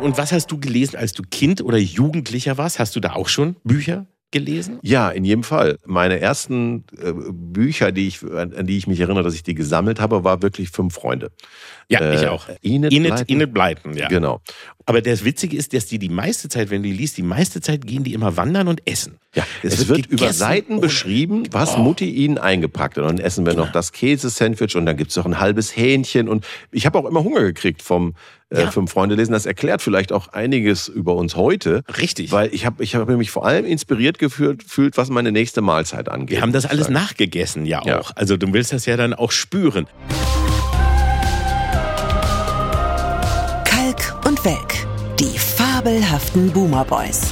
Und was hast du gelesen, als du Kind oder Jugendlicher warst? Hast du da auch schon Bücher gelesen? Ja, in jedem Fall. Meine ersten äh, Bücher, die ich, an die ich mich erinnere, dass ich die gesammelt habe, war wirklich Fünf Freunde. Ja, äh, ich auch. Enid, Enid Blyton. Enid Blyton, ja. Genau. Aber das Witzige ist, dass die die meiste Zeit, wenn du die liest, die meiste Zeit gehen die immer wandern und essen. Ja, es, es wird, wird über Seiten beschrieben, was oh. Mutti ihnen eingepackt hat. Und dann essen wir noch das Käsesandwich und dann gibt's noch ein halbes Hähnchen. Und ich habe auch immer Hunger gekriegt vom äh, ja. Fünf Freunde lesen. Das erklärt vielleicht auch einiges über uns heute. Richtig. Weil ich habe ich hab mich vor allem inspiriert gefühlt, was meine nächste Mahlzeit angeht. Wir haben das alles nachgegessen ja auch. Ja. Also du willst das ja dann auch spüren. Kalk und Welk. Fabelhaften Boomer Boys.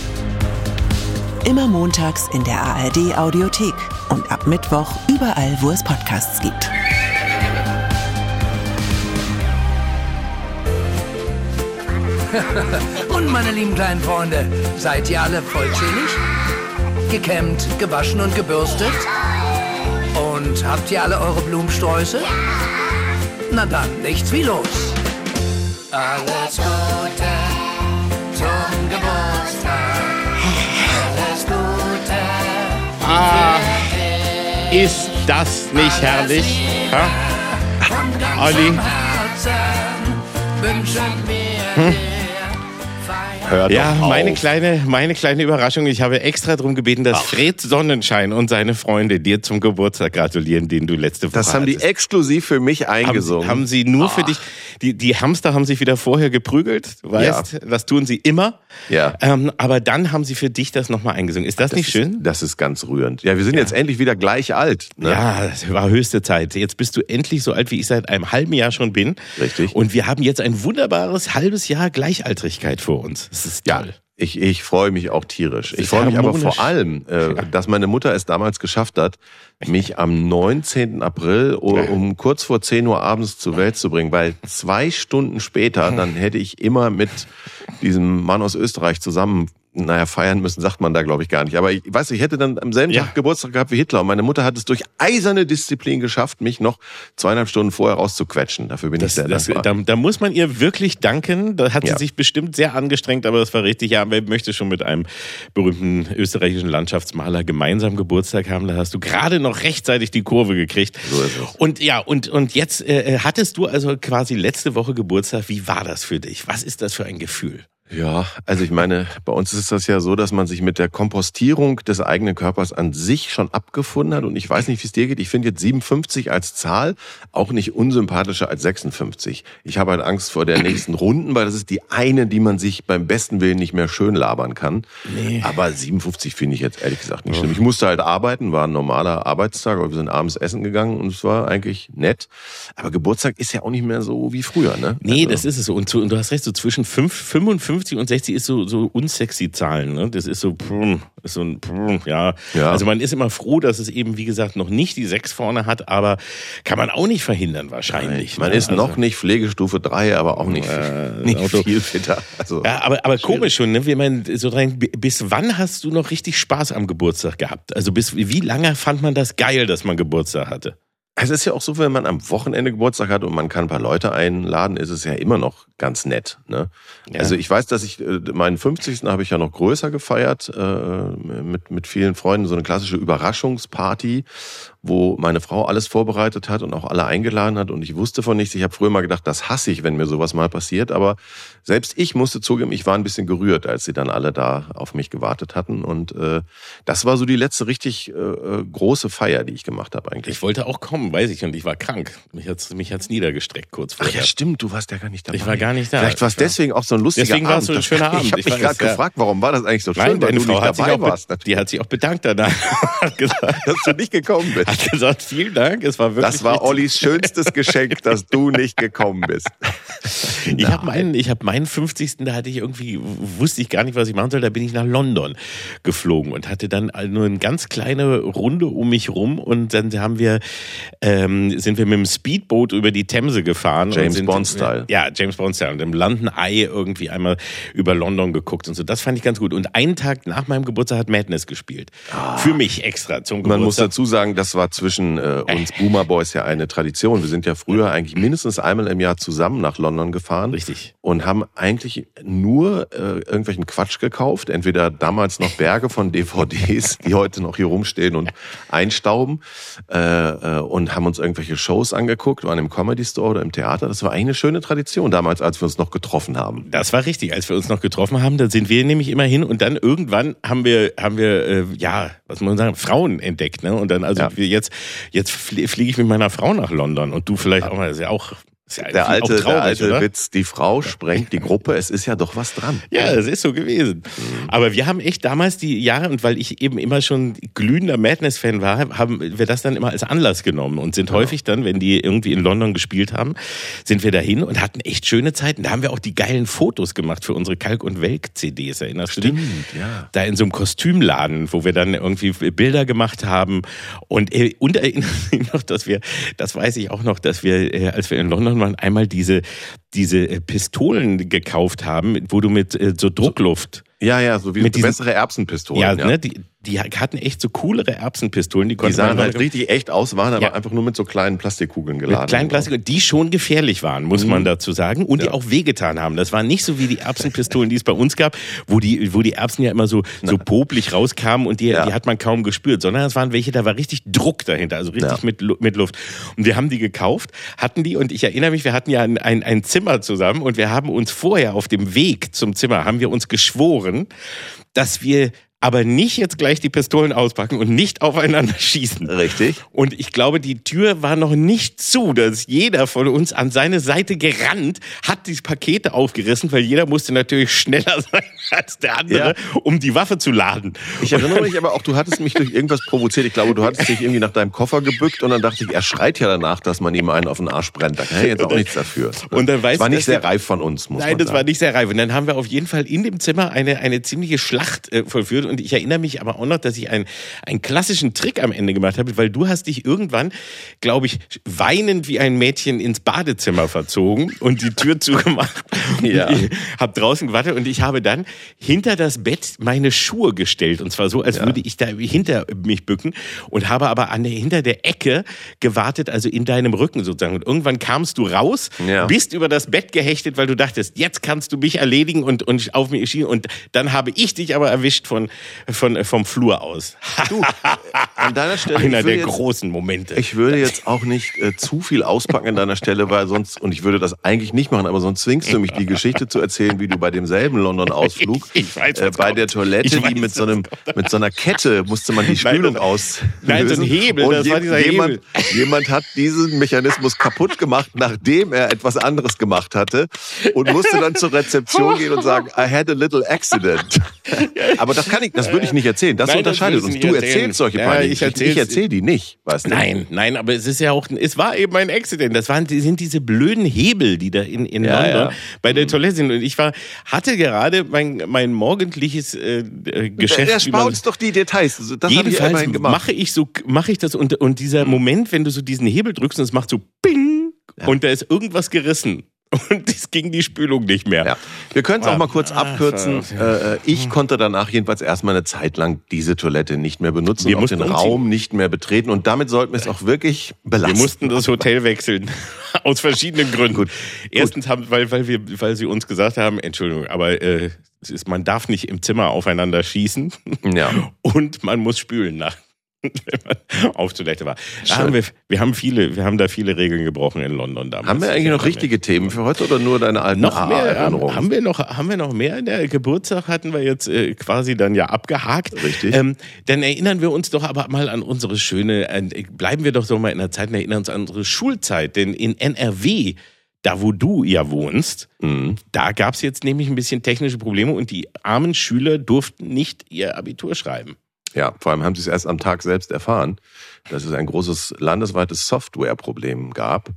Immer montags in der ARD Audiothek und ab Mittwoch überall, wo es Podcasts gibt. und meine lieben kleinen Freunde, seid ihr alle vollzählig? Gekämmt, gewaschen und gebürstet? Und habt ihr alle eure Blumensträuße? Na dann, nichts wie los. Alles Gute Ah, ist das nicht herrlich? Ha? Olli? Hm? Hör ja, meine kleine, meine kleine Überraschung. Ich habe extra darum gebeten, dass Ach. Fred Sonnenschein und seine Freunde dir zum Geburtstag gratulieren, den du letzte Woche Das haben hattest. die exklusiv für mich eingesungen. Haben, haben sie nur Ach. für dich. Die, die Hamster haben sich wieder vorher geprügelt, weißt, ja. das tun sie immer. Ja. Ähm, aber dann haben sie für dich das nochmal eingesungen. Ist das, das nicht schön? Ist, das ist ganz rührend. Ja, wir sind ja. jetzt endlich wieder gleich alt. Ne? Ja, das war höchste Zeit. Jetzt bist du endlich so alt, wie ich seit einem halben Jahr schon bin. Richtig. Und wir haben jetzt ein wunderbares halbes Jahr Gleichaltrigkeit vor uns. Das ist toll. Ja. Ich, ich freue mich auch tierisch. Ich freue mich aber vor allem, äh, dass meine Mutter es damals geschafft hat, mich am 19. April um kurz vor 10 Uhr abends zur Welt zu bringen, weil zwei Stunden später, dann hätte ich immer mit diesem Mann aus Österreich zusammen naja, feiern müssen sagt man da, glaube ich, gar nicht. Aber ich weiß, ich hätte dann am selben ja. Tag Geburtstag gehabt wie Hitler. Und meine Mutter hat es durch eiserne Disziplin geschafft, mich noch zweieinhalb Stunden vorher rauszuquetschen. Dafür bin das, ich sehr das, dankbar. Da, da, muss man ihr wirklich danken. Da hat sie ja. sich bestimmt sehr angestrengt, aber das war richtig. Ja, wer möchte schon mit einem berühmten österreichischen Landschaftsmaler gemeinsam Geburtstag haben? Da hast du gerade noch rechtzeitig die Kurve gekriegt. So ist es. Und ja, und, und jetzt äh, hattest du also quasi letzte Woche Geburtstag. Wie war das für dich? Was ist das für ein Gefühl? Ja, also ich meine, bei uns ist das ja so, dass man sich mit der Kompostierung des eigenen Körpers an sich schon abgefunden hat. Und ich weiß nicht, wie es dir geht. Ich finde jetzt 57 als Zahl auch nicht unsympathischer als 56. Ich habe halt Angst vor der nächsten Runden, weil das ist die eine, die man sich beim besten Willen nicht mehr schön labern kann. Nee. Aber 57 finde ich jetzt ehrlich gesagt nicht schlimm. Ich musste halt arbeiten, war ein normaler Arbeitstag, aber wir sind abends essen gegangen und es war eigentlich nett. Aber Geburtstag ist ja auch nicht mehr so wie früher, ne? Nee, also, das ist es so. Und, und du hast recht, so zwischen 5, 55 50 und 60 ist so, so unsexy Zahlen. Ne? Das ist so, ist so ein, ja. ja. Also man ist immer froh, dass es eben, wie gesagt, noch nicht die 6 vorne hat, aber kann man auch nicht verhindern wahrscheinlich. Nein, man ne? ist also, noch nicht Pflegestufe 3, aber auch nicht, äh, nicht Auto. viel fitter. Also, ja, aber, aber komisch schon, ne? Wir meinen, so rein, bis wann hast du noch richtig Spaß am Geburtstag gehabt? Also bis wie lange fand man das geil, dass man Geburtstag hatte? Es ist ja auch so, wenn man am Wochenende Geburtstag hat und man kann ein paar Leute einladen, ist es ja immer noch ganz nett. Ne? Ja. Also ich weiß, dass ich äh, meinen 50. habe ich ja noch größer gefeiert äh, mit mit vielen Freunden, so eine klassische Überraschungsparty wo meine Frau alles vorbereitet hat und auch alle eingeladen hat und ich wusste von nichts. Ich habe früher mal gedacht, das hasse ich, wenn mir sowas mal passiert, aber selbst ich musste zugeben, ich war ein bisschen gerührt, als sie dann alle da auf mich gewartet hatten und äh, das war so die letzte richtig äh, äh große Feier, die ich gemacht habe eigentlich. Ich wollte auch kommen, weiß ich, und ich war krank. Mich hat's mich hat's niedergestreckt kurz vorher. Ach ja, stimmt, du warst ja gar nicht dabei. Ich war gar nicht da. Vielleicht war es deswegen auch so ein lustiger deswegen Abend. Deswegen war es so ein schöner Abend. Ich habe mich gerade gefragt, warum war das eigentlich so schön, Nein, weil du Frau nicht dabei warst. Die hat sich auch bedankt danach. dass du nicht gekommen bist. Hat gesagt, vielen Dank. Es war wirklich das war Ollis schönstes Geschenk, dass du nicht gekommen bist. ich habe meinen, ich habe meinen 50. Da hatte ich irgendwie wusste ich gar nicht, was ich machen soll. Da bin ich nach London geflogen und hatte dann nur eine ganz kleine Runde um mich rum und dann haben wir ähm, sind wir mit dem Speedboot über die Themse gefahren. James Bond Style. Ja, James Bond Style und im London Eye irgendwie einmal über London geguckt und so. Das fand ich ganz gut. Und einen Tag nach meinem Geburtstag hat Madness gespielt. Ah. Für mich extra zum Geburtstag. Man muss dazu sagen, das war zwischen äh, uns Boomer Boys ja eine Tradition. Wir sind ja früher eigentlich mindestens einmal im Jahr zusammen nach London gefahren. Richtig. Und haben eigentlich nur äh, irgendwelchen Quatsch gekauft. Entweder damals noch Berge von DVDs, die heute noch hier rumstehen und einstauben. Äh, äh, und haben uns irgendwelche Shows angeguckt, waren im Comedy Store oder im Theater. Das war eigentlich eine schöne Tradition damals, als wir uns noch getroffen haben. Das war richtig, als wir uns noch getroffen haben, da sind wir nämlich immer hin und dann irgendwann haben wir, haben wir, äh, ja, was muss man sagen, Frauen entdeckt, ne? Und dann, also ja. wir jetzt, jetzt fliege ich mit meiner Frau nach London und du vielleicht auch mal, das ist ja auch ja der alte, traurig, der alte oder? Witz, die Frau sprengt die Gruppe, es ist ja doch was dran. Ja, es ist so gewesen. Mhm. Aber wir haben echt damals die Jahre, und weil ich eben immer schon glühender Madness-Fan war, haben wir das dann immer als Anlass genommen und sind ja. häufig dann, wenn die irgendwie in London gespielt haben, sind wir dahin und hatten echt schöne Zeiten. Da haben wir auch die geilen Fotos gemacht für unsere Kalk- und Welk-CDs, erinnerst Stimmt, du dich? ja. Da in so einem Kostümladen, wo wir dann irgendwie Bilder gemacht haben. Und, äh, und erinnert mich noch, dass wir, das weiß ich auch noch, dass wir, äh, als wir in London waren, einmal diese diese, äh, Pistolen gekauft haben, wo du mit äh, so Druckluft. Ja, ja, so wie mit diesen, bessere Erbsenpistolen. Ja, ja. Ne, die, die hatten echt so coolere Erbsenpistolen. Die, die sahen halt richtig echt aus, waren aber ja. einfach nur mit so kleinen Plastikkugeln geladen. Mit kleinen Plastikkugeln, die schon gefährlich waren, muss mhm. man dazu sagen. Und ja. die auch wehgetan haben. Das war nicht so wie die Erbsenpistolen, die es bei uns gab, wo die, wo die Erbsen ja immer so, so popelig rauskamen und die, ja. die hat man kaum gespürt, sondern es waren welche, da war richtig Druck dahinter, also richtig mit, mit Luft. Und wir haben die gekauft, hatten die und ich erinnere mich, wir hatten ja ein, ein, ein Zimmer zusammen und wir haben uns vorher auf dem Weg zum Zimmer, haben wir uns geschworen, dass wir aber nicht jetzt gleich die Pistolen auspacken und nicht aufeinander schießen. Richtig. Und ich glaube, die Tür war noch nicht zu, dass jeder von uns an seine Seite gerannt, hat die Pakete aufgerissen, weil jeder musste natürlich schneller sein als der andere, ja. um die Waffe zu laden. Ich erinnere mich aber auch, du hattest mich durch irgendwas provoziert. Ich glaube, du hattest dich irgendwie nach deinem Koffer gebückt und dann dachte ich, er schreit ja danach, dass man ihm einen auf den Arsch brennt. Da kann er jetzt auch nichts dafür. Und dann weiß das war nicht sehr reif von uns, muss Nein, man das war nicht sehr reif. Und dann haben wir auf jeden Fall in dem Zimmer eine, eine ziemliche Schlacht äh, vollführt und ich erinnere mich aber auch noch, dass ich einen, einen klassischen Trick am Ende gemacht habe, weil du hast dich irgendwann, glaube ich, weinend wie ein Mädchen ins Badezimmer verzogen und die Tür zugemacht. ja. Ich habe draußen gewartet und ich habe dann hinter das Bett meine Schuhe gestellt und zwar so, als ja. würde ich da hinter mich bücken und habe aber an der, hinter der Ecke gewartet, also in deinem Rücken sozusagen. Und irgendwann kamst du raus, ja. bist über das Bett gehechtet, weil du dachtest, jetzt kannst du mich erledigen und, und auf mich schieben. Und dann habe ich dich aber erwischt von, von, vom Flur aus. Du, an deiner Stelle. Einer der jetzt, großen Momente. Ich würde jetzt auch nicht äh, zu viel auspacken an deiner Stelle, weil sonst, und ich würde das eigentlich nicht machen, aber sonst zwingst du mich, die Geschichte zu erzählen, wie du bei demselben London-Ausflug äh, bei der Toilette, weiß, die mit so, einem, mit so einer Kette musste man die Spülung aus. Nein, so ein Hebel, und das war dieser jemand, Hebel. Jemand hat diesen Mechanismus kaputt gemacht, nachdem er etwas anderes gemacht hatte und musste dann zur Rezeption gehen und sagen, I had a little accident. Aber das kann ich, das würde ich nicht erzählen. Das nein, unterscheidet uns. Du erzählst solche ja, ich, ich, ich erzähle die nicht, weißt du? Nein, nein, aber es ist ja auch, es war eben ein Accident. Das waren, sind diese blöden Hebel, die da in, in ja, London ja. bei der mhm. Toilette sind. Und ich war, hatte gerade mein, mein morgendliches äh, äh Geschäft. Der spart uns doch die Details. Das Jedenfalls ich mache ich so, mache ich das und, und dieser mhm. Moment, wenn du so diesen Hebel drückst und es macht so Ping und da ist irgendwas gerissen. Und es ging die Spülung nicht mehr. Ja. Wir können es auch mal kurz ah, abkürzen. Äh, äh, ich konnte danach jedenfalls erstmal eine Zeit lang diese Toilette nicht mehr benutzen, wir mussten den Raum nicht mehr betreten und damit sollten wir es auch wirklich belasten. Wir mussten das Hotel wechseln. Aus verschiedenen Gründen. Gut. Erstens haben, weil, weil wir, weil sie uns gesagt haben, Entschuldigung, aber äh, ist, man darf nicht im Zimmer aufeinander schießen. Ja. Und man muss spülen nach wenn man auf Toilette war. haben wir, wir, haben viele, wir haben da viele Regeln gebrochen in London damals. Haben wir eigentlich noch richtige Themen für heute oder nur deine alten noch mehr, Erinnerungen? Haben wir noch, haben wir noch mehr? Der Geburtstag hatten wir jetzt äh, quasi dann ja abgehakt. Richtig. Ähm, dann erinnern wir uns doch aber mal an unsere schöne, äh, bleiben wir doch so mal in der Zeit und erinnern uns an unsere Schulzeit, denn in NRW da wo du ja wohnst, mhm. da gab es jetzt nämlich ein bisschen technische Probleme und die armen Schüler durften nicht ihr Abitur schreiben. Ja, vor allem haben sie es erst am Tag selbst erfahren, dass es ein großes landesweites Softwareproblem gab.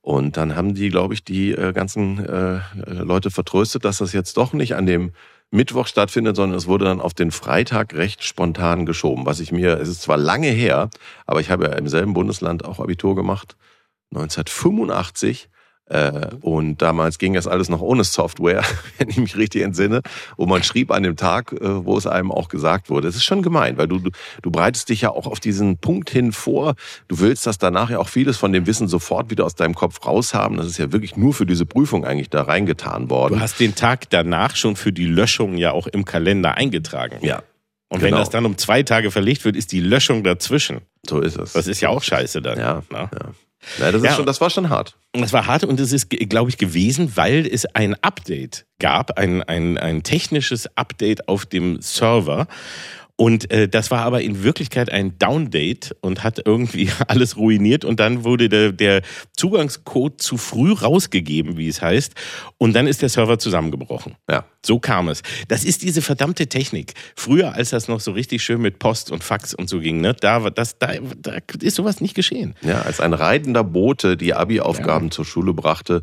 Und dann haben die, glaube ich, die äh, ganzen äh, Leute vertröstet, dass das jetzt doch nicht an dem Mittwoch stattfindet, sondern es wurde dann auf den Freitag recht spontan geschoben. Was ich mir, es ist zwar lange her, aber ich habe ja im selben Bundesland auch Abitur gemacht, 1985. Äh, und damals ging das alles noch ohne Software, wenn ich mich richtig entsinne. Und man schrieb an dem Tag, äh, wo es einem auch gesagt wurde. Es ist schon gemein, weil du, du, du bereitest dich ja auch auf diesen Punkt hin vor. Du willst, dass danach ja auch vieles von dem Wissen sofort wieder aus deinem Kopf raushaben. Das ist ja wirklich nur für diese Prüfung eigentlich da reingetan worden. Du hast den Tag danach schon für die Löschung ja auch im Kalender eingetragen. Ja. Und genau. wenn das dann um zwei Tage verlegt wird, ist die Löschung dazwischen. So ist es. Das ist ja auch scheiße dann. Ja. ja. Ja, das, ja, schon, das war schon hart. Das war hart und es ist, glaube ich, gewesen, weil es ein Update gab, ein, ein, ein technisches Update auf dem Server. Und äh, das war aber in Wirklichkeit ein Downdate und hat irgendwie alles ruiniert und dann wurde der, der Zugangscode zu früh rausgegeben, wie es heißt, und dann ist der Server zusammengebrochen. Ja. So kam es. Das ist diese verdammte Technik. Früher, als das noch so richtig schön mit Post und Fax und so ging, ne, da, das, da, da ist sowas nicht geschehen. Ja, als ein reitender Bote die Abi-Aufgaben ja. zur Schule brachte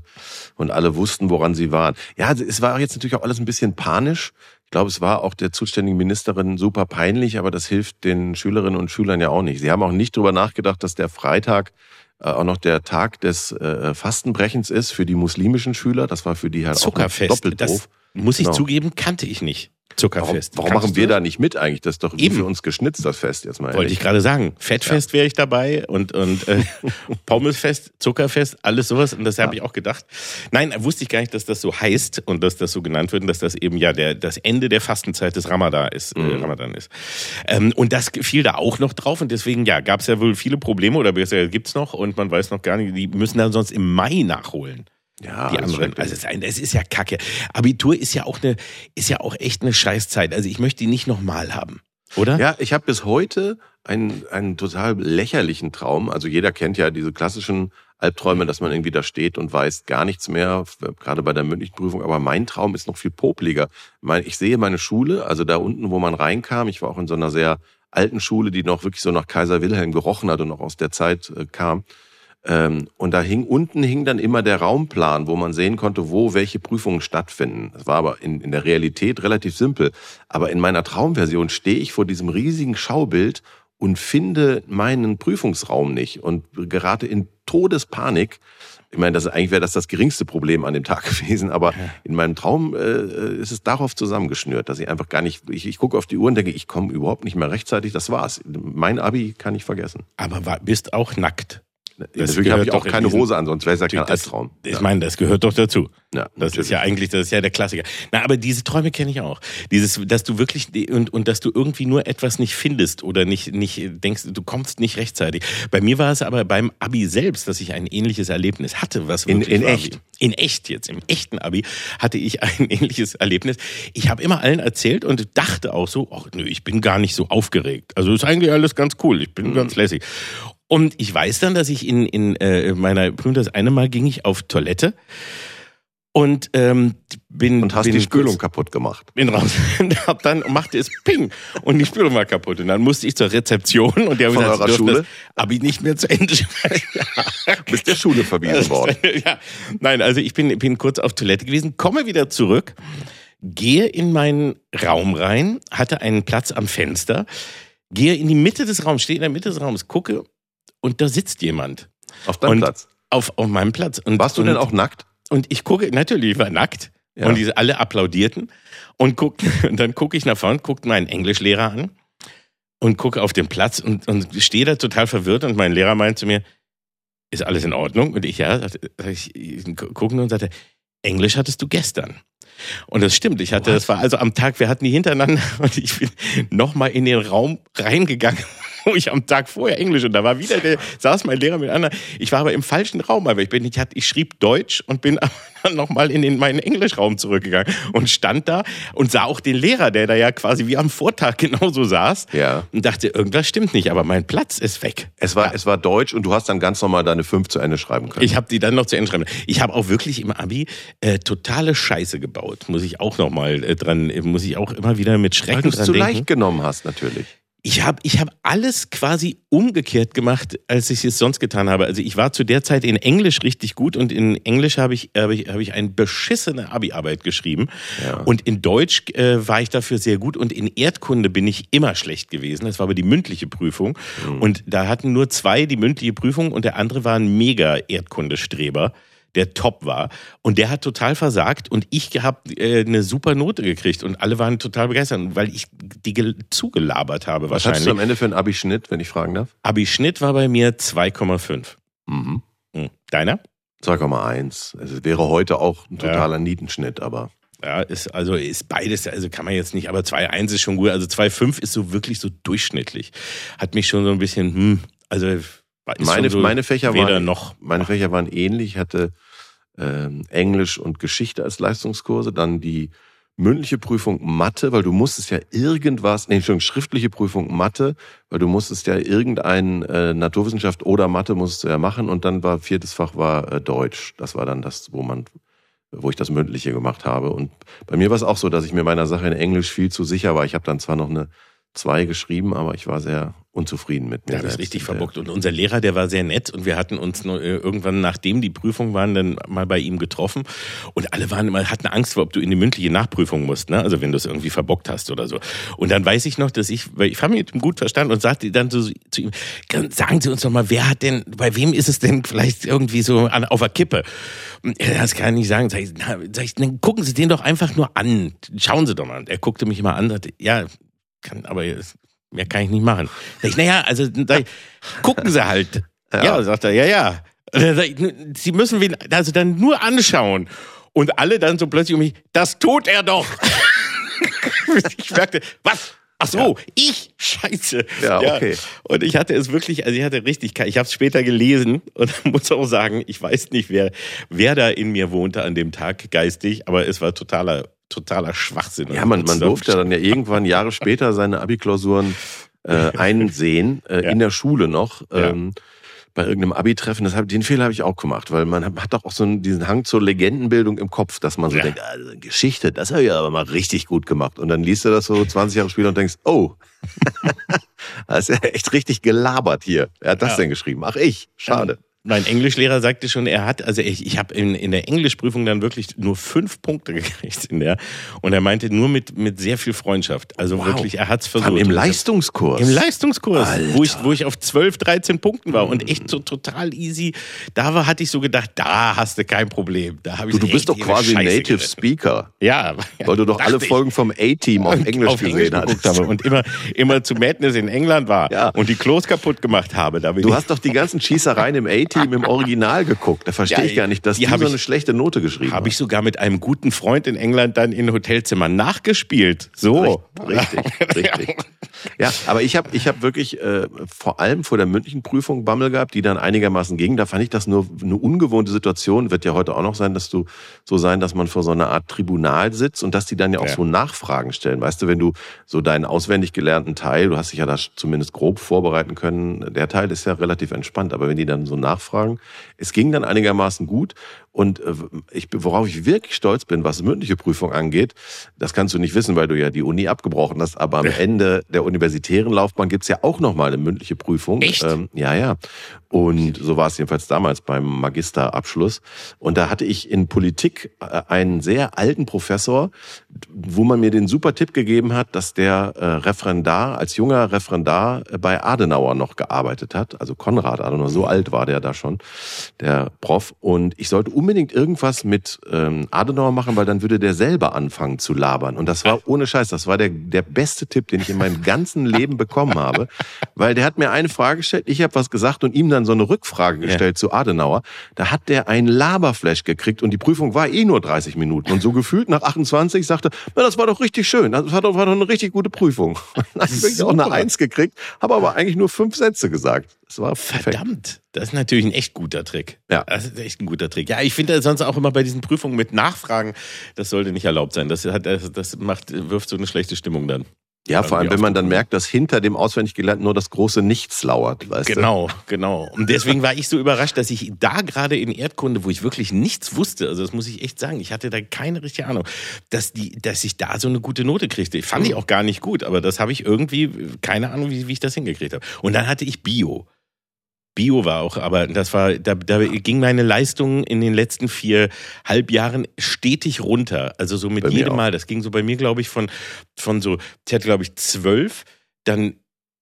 und alle wussten, woran sie waren. Ja, es war jetzt natürlich auch alles ein bisschen panisch. Ich glaube, es war auch der zuständigen Ministerin super peinlich, aber das hilft den Schülerinnen und Schülern ja auch nicht. Sie haben auch nicht drüber nachgedacht, dass der Freitag äh, auch noch der Tag des äh, Fastenbrechens ist für die muslimischen Schüler. Das war für die halt Zuckerfest. auch doppelt doof. Muss ich genau. zugeben, kannte ich nicht. Zuckerfest. Warum, warum machen wir da nicht mit eigentlich? Das ist doch Eben. für uns geschnitzt, das Fest jetzt mal. Wollte ich gerade sagen. Fettfest ja. wäre ich dabei und, und äh, Pommesfest, Zuckerfest, alles sowas. Und das ja. habe ich auch gedacht. Nein, wusste ich gar nicht, dass das so heißt und dass das so genannt wird und dass das eben ja der, das Ende der Fastenzeit des Ramadan ist. Äh, mhm. Äh, Ramadan ist. Ähm, und das fiel da auch noch drauf und deswegen ja, gab es ja wohl viele Probleme oder besser gibt's noch und man weiß noch gar nicht, die müssen dann sonst im Mai nachholen. Ja, die anderen. Also es ist, ja Kacke. Abitur ist ja auch eine, ist ja auch echt eine Scheißzeit. Also ich möchte die nicht nochmal haben. Oder? Ja, ich habe bis heute einen, einen total lächerlichen Traum. Also jeder kennt ja diese klassischen Albträume, dass man irgendwie da steht und weiß gar nichts mehr, gerade bei der mündlichen Prüfung. Aber mein Traum ist noch viel popliger. Ich sehe meine Schule, also da unten, wo man reinkam. Ich war auch in so einer sehr alten Schule, die noch wirklich so nach Kaiser Wilhelm gerochen hat und noch aus der Zeit äh, kam. Ähm, und da hing unten hing dann immer der Raumplan, wo man sehen konnte, wo welche Prüfungen stattfinden. Das war aber in, in der Realität relativ simpel. Aber in meiner Traumversion stehe ich vor diesem riesigen Schaubild und finde meinen Prüfungsraum nicht und gerate in Todespanik. Ich meine, das eigentlich wäre das das geringste Problem an dem Tag gewesen, aber in meinem Traum äh, ist es darauf zusammengeschnürt, dass ich einfach gar nicht, ich, ich gucke auf die Uhr und denke, ich komme überhaupt nicht mehr rechtzeitig, das war's. Mein Abi kann ich vergessen. Aber war, bist auch nackt. Deswegen habe ich auch keine Hose an, sonst wäre es ja kein Albtraum. Ich ja. meine, das gehört doch dazu. Ja, das natürlich. ist ja eigentlich, das ist ja der Klassiker. Na, aber diese Träume kenne ich auch. Dieses, dass du wirklich und und dass du irgendwie nur etwas nicht findest oder nicht nicht denkst, du kommst nicht rechtzeitig. Bei mir war es aber beim Abi selbst, dass ich ein ähnliches Erlebnis hatte, was in, in echt, in echt jetzt im echten Abi hatte ich ein ähnliches Erlebnis. Ich habe immer allen erzählt und dachte auch so, ach nö, ich bin gar nicht so aufgeregt. Also ist eigentlich alles ganz cool. Ich bin mhm. ganz lässig. Und ich weiß dann, dass ich in, in äh, meiner Prüfung, das eine Mal ging ich auf Toilette und ähm, bin und hast bin die Spülung kaputt gemacht. Bin raus, hab dann machte es Ping und die Spülung war kaputt und dann musste ich zur Rezeption und der Von gesagt, eurer Schule? habe ich nicht mehr zu Ende. ja, bist der Schule verwiesen worden. ja, nein, also ich bin bin kurz auf Toilette gewesen, komme wieder zurück, gehe in meinen Raum rein, hatte einen Platz am Fenster, gehe in die Mitte des Raums, stehe in der Mitte des Raums, gucke und da sitzt jemand. Auf deinem und Platz? Auf, auf meinem Platz. Und, Warst du und, denn auch nackt? Und ich gucke, natürlich, ich war nackt. Ja. Und die alle applaudierten. Und, guck, und dann gucke ich nach vorne, gucke meinen Englischlehrer an und gucke auf den Platz und, und stehe da total verwirrt. Und mein Lehrer meint zu mir, ist alles in Ordnung? Und ich, ja, ich, ich gucke und sagte, Englisch hattest du gestern. Und das stimmt. Ich hatte, What? das war also am Tag, wir hatten die hintereinander und ich bin nochmal in den Raum reingegangen wo ich am Tag vorher Englisch und da war wieder der, saß mein Lehrer mit anderen. Ich war aber im falschen Raum, aber ich bin, ich hatte, ich schrieb Deutsch und bin dann nochmal in den, meinen Englischraum zurückgegangen und stand da und sah auch den Lehrer, der da ja quasi wie am Vortag genauso saß. Ja. Und dachte, irgendwas stimmt nicht, aber mein Platz ist weg. Es war, ja. es war Deutsch und du hast dann ganz normal deine fünf zu Ende schreiben können. Ich habe die dann noch zu Ende schreiben. Ich habe auch wirklich im Abi äh, totale Scheiße gebaut. Muss ich auch nochmal äh, dran, muss ich auch immer wieder mit Schrecken Weil dran zu leicht genommen hast, natürlich. Ich habe ich hab alles quasi umgekehrt gemacht, als ich es sonst getan habe. Also ich war zu der Zeit in Englisch richtig gut und in Englisch habe ich, hab ich, hab ich eine beschissene Abi-Arbeit geschrieben. Ja. Und in Deutsch äh, war ich dafür sehr gut und in Erdkunde bin ich immer schlecht gewesen. Das war aber die mündliche Prüfung. Mhm. Und da hatten nur zwei die mündliche Prüfung und der andere war ein mega Erdkundestreber der top war. Und der hat total versagt und ich habe äh, eine super Note gekriegt und alle waren total begeistert, weil ich die zugelabert habe Was wahrscheinlich. hattest du am Ende für einen Abi-Schnitt, wenn ich fragen darf? Abi-Schnitt war bei mir 2,5. Mhm. Hm. Deiner? 2,1. Also es wäre heute auch ein totaler Nietenschnitt, aber Ja, ist, also ist beides, also kann man jetzt nicht, aber 2,1 ist schon gut. Also 2,5 ist so wirklich so durchschnittlich. Hat mich schon so ein bisschen, hm, also meine, so meine Fächer waren noch. meine Fächer waren ähnlich. Ich hatte ähm, Englisch und Geschichte als Leistungskurse, dann die mündliche Prüfung Mathe, weil du musstest ja irgendwas, nee, schon schriftliche Prüfung Mathe, weil du musstest ja irgendein äh, Naturwissenschaft oder Mathe musstest du ja machen und dann war viertes Fach war äh, Deutsch. Das war dann das, wo man wo ich das mündliche gemacht habe und bei mir war es auch so, dass ich mir meiner Sache in Englisch viel zu sicher war. Ich habe dann zwar noch eine zwei geschrieben, aber ich war sehr unzufrieden mit mir. Ja, das ist selbst. richtig verbockt. Und unser Lehrer, der war sehr nett und wir hatten uns nur, äh, irgendwann, nachdem die Prüfung waren, dann mal bei ihm getroffen und alle waren immer, hatten Angst vor, ob du in die mündliche Nachprüfung musst, ne? Also wenn du es irgendwie verbockt hast oder so. Und dann weiß ich noch, dass ich, weil ich habe mit ihm gut verstanden und sagte dann so zu ihm, sagen Sie uns doch mal, wer hat denn, bei wem ist es denn vielleicht irgendwie so an, auf der Kippe? Und er, das kann ich nicht sagen. Sag ich, na, sag ich, dann gucken Sie den doch einfach nur an. Schauen Sie doch mal. Und er guckte mich mal an, sagte, ja, kann, aber jetzt- mehr kann ich nicht machen. Sag ich, naja, also ich, gucken Sie halt. Ja, Ja. sagt er, ja, ja. Ich, Sie müssen wen, also dann nur anschauen. Und alle dann so plötzlich um mich, das tut er doch. ich merkte, was? Ach so, ich? Scheiße. Ja, okay. Und ich hatte es wirklich, also ich hatte richtig, ich habe es später gelesen und muss auch sagen, ich weiß nicht, wer, wer da in mir wohnte an dem Tag geistig, aber es war totaler, totaler Schwachsinn. Ja, man, man durfte dann ja irgendwann Jahre später seine Abi-Klausuren äh, einsehen, äh, Ja. in der Schule noch. Ja. Ähm, bei irgendeinem Abi-Treffen, den Fehler habe ich auch gemacht, weil man hat, doch auch so einen, diesen Hang zur Legendenbildung im Kopf, dass man so Ja. denkt, ah, Geschichte, das habe ich aber mal richtig gut gemacht. Und dann liest du das so 20 Jahre später und denkst, oh, das ist ja echt richtig gelabert hier. Wer hat das Ja. denn geschrieben? Ach ich, schade. Mein Englischlehrer sagte schon, er hat, also ich, ich habe in, in der Englischprüfung dann wirklich nur fünf Punkte gekriegt in der. Und er meinte nur mit, mit sehr viel Freundschaft. Also Wow. wirklich, er hat's versucht. Im Leistungskurs. Im Leistungskurs, Alter. wo ich, wo ich auf 12, 13 Punkten war und echt so total easy. Da war, hatte ich so gedacht, da hast du kein Problem. Da hab ich du, du bist doch quasi Scheiße Native geritten. Speaker, Ja, weil du doch alle. Folgen vom A-Team auf Englisch auf gesehen Englisch hast. habe und immer, immer zu Madness in England war Ja. und die Klos kaputt gemacht habe. Du hast doch die ganzen Schießereien im A-Team im Original geguckt. Da verstehe Ja, ich gar nicht, dass die hab so ich- eine schlechte Note geschrieben Habe ich sogar mit einem guten Freund in England dann in Hotelzimmern nachgespielt. So. Richtig, richtig. Ja, aber ich habe ich hab wirklich äh, vor allem vor der mündlichen Prüfung Bammel gehabt, die dann einigermaßen ging. Da fand ich das nur eine ungewohnte Situation. Wird ja heute auch noch sein, dass du so sein, dass man vor so einer Art Tribunal sitzt und dass die dann ja auch Ja. so Nachfragen stellen. Weißt du, wenn du so deinen auswendig gelernten Teil, du hast dich ja da zumindest grob vorbereiten können, der Teil ist ja relativ entspannt. Aber wenn die dann so nachfragen, es ging dann einigermaßen gut. Und äh, ich, worauf ich wirklich stolz bin, was mündliche Prüfung angeht, das kannst du nicht wissen, weil du ja die Uni abgebrochen hast, aber am Ende der universitären Laufbahn gibt's ja auch nochmal eine mündliche Prüfung. Echt? Ähm, ja, ja. Und so war es jedenfalls damals beim Magisterabschluss. Und da hatte ich in Politik äh, einen sehr alten Professor, wo man mir den super Tipp gegeben hat, dass der äh, Referendar, als junger Referendar äh, bei Adenauer noch gearbeitet hat. Also Konrad Adenauer, so alt war der da schon, der Prof. Und ich sollte unbedingt irgendwas mit ähm, Adenauer machen, weil dann würde der selber anfangen zu labern. Und das war ohne Scheiß, das war der, der beste Tipp, den ich in meinem ganzen Leben bekommen habe. Weil der hat mir eine Frage gestellt, ich habe was gesagt und ihm dann so eine Rückfrage gestellt zu Adenauer. Da hat der einen Laberflash gekriegt und die Prüfung war eh nur 30 Minuten. Und so gefühlt nach 28 sagte, na, das war doch richtig schön, das war doch, war doch eine richtig gute Prüfung. Dann habe ich auch eine. Eins gekriegt, habe aber eigentlich nur fünf Sätze gesagt. Das war perfekt. Verdammt, das ist natürlich ein echt guter Trick. Ja. Das ist echt ein guter Trick. Ja, ich finde sonst auch immer bei diesen Prüfungen mit Nachfragen, das sollte nicht erlaubt sein. Das, hat, das, das macht, wirft so eine schlechte Stimmung dann. Ja, vor allem, wenn man dann merkt, dass hinter dem auswendig gelernten nur das große Nichts lauert, weißt du? Genau, genau. Und deswegen war ich so überrascht, dass ich da gerade in Erdkunde, wo ich wirklich nichts wusste, also das muss ich echt sagen, ich hatte da keine richtige Ahnung, dass die, dass ich da so eine gute Note kriegte. Fand ich auch gar nicht gut, aber das habe ich irgendwie, keine Ahnung, wie, wie ich das hingekriegt habe. Und dann hatte ich Bio. Bio war auch, aber das war, da, da ging meine Leistung in den letzten vier Halbjahren stetig runter. Also so mit jedem auch. Mal. Das ging so bei mir, glaube ich, von, von so, ich hatte, glaube ich, zwölf, dann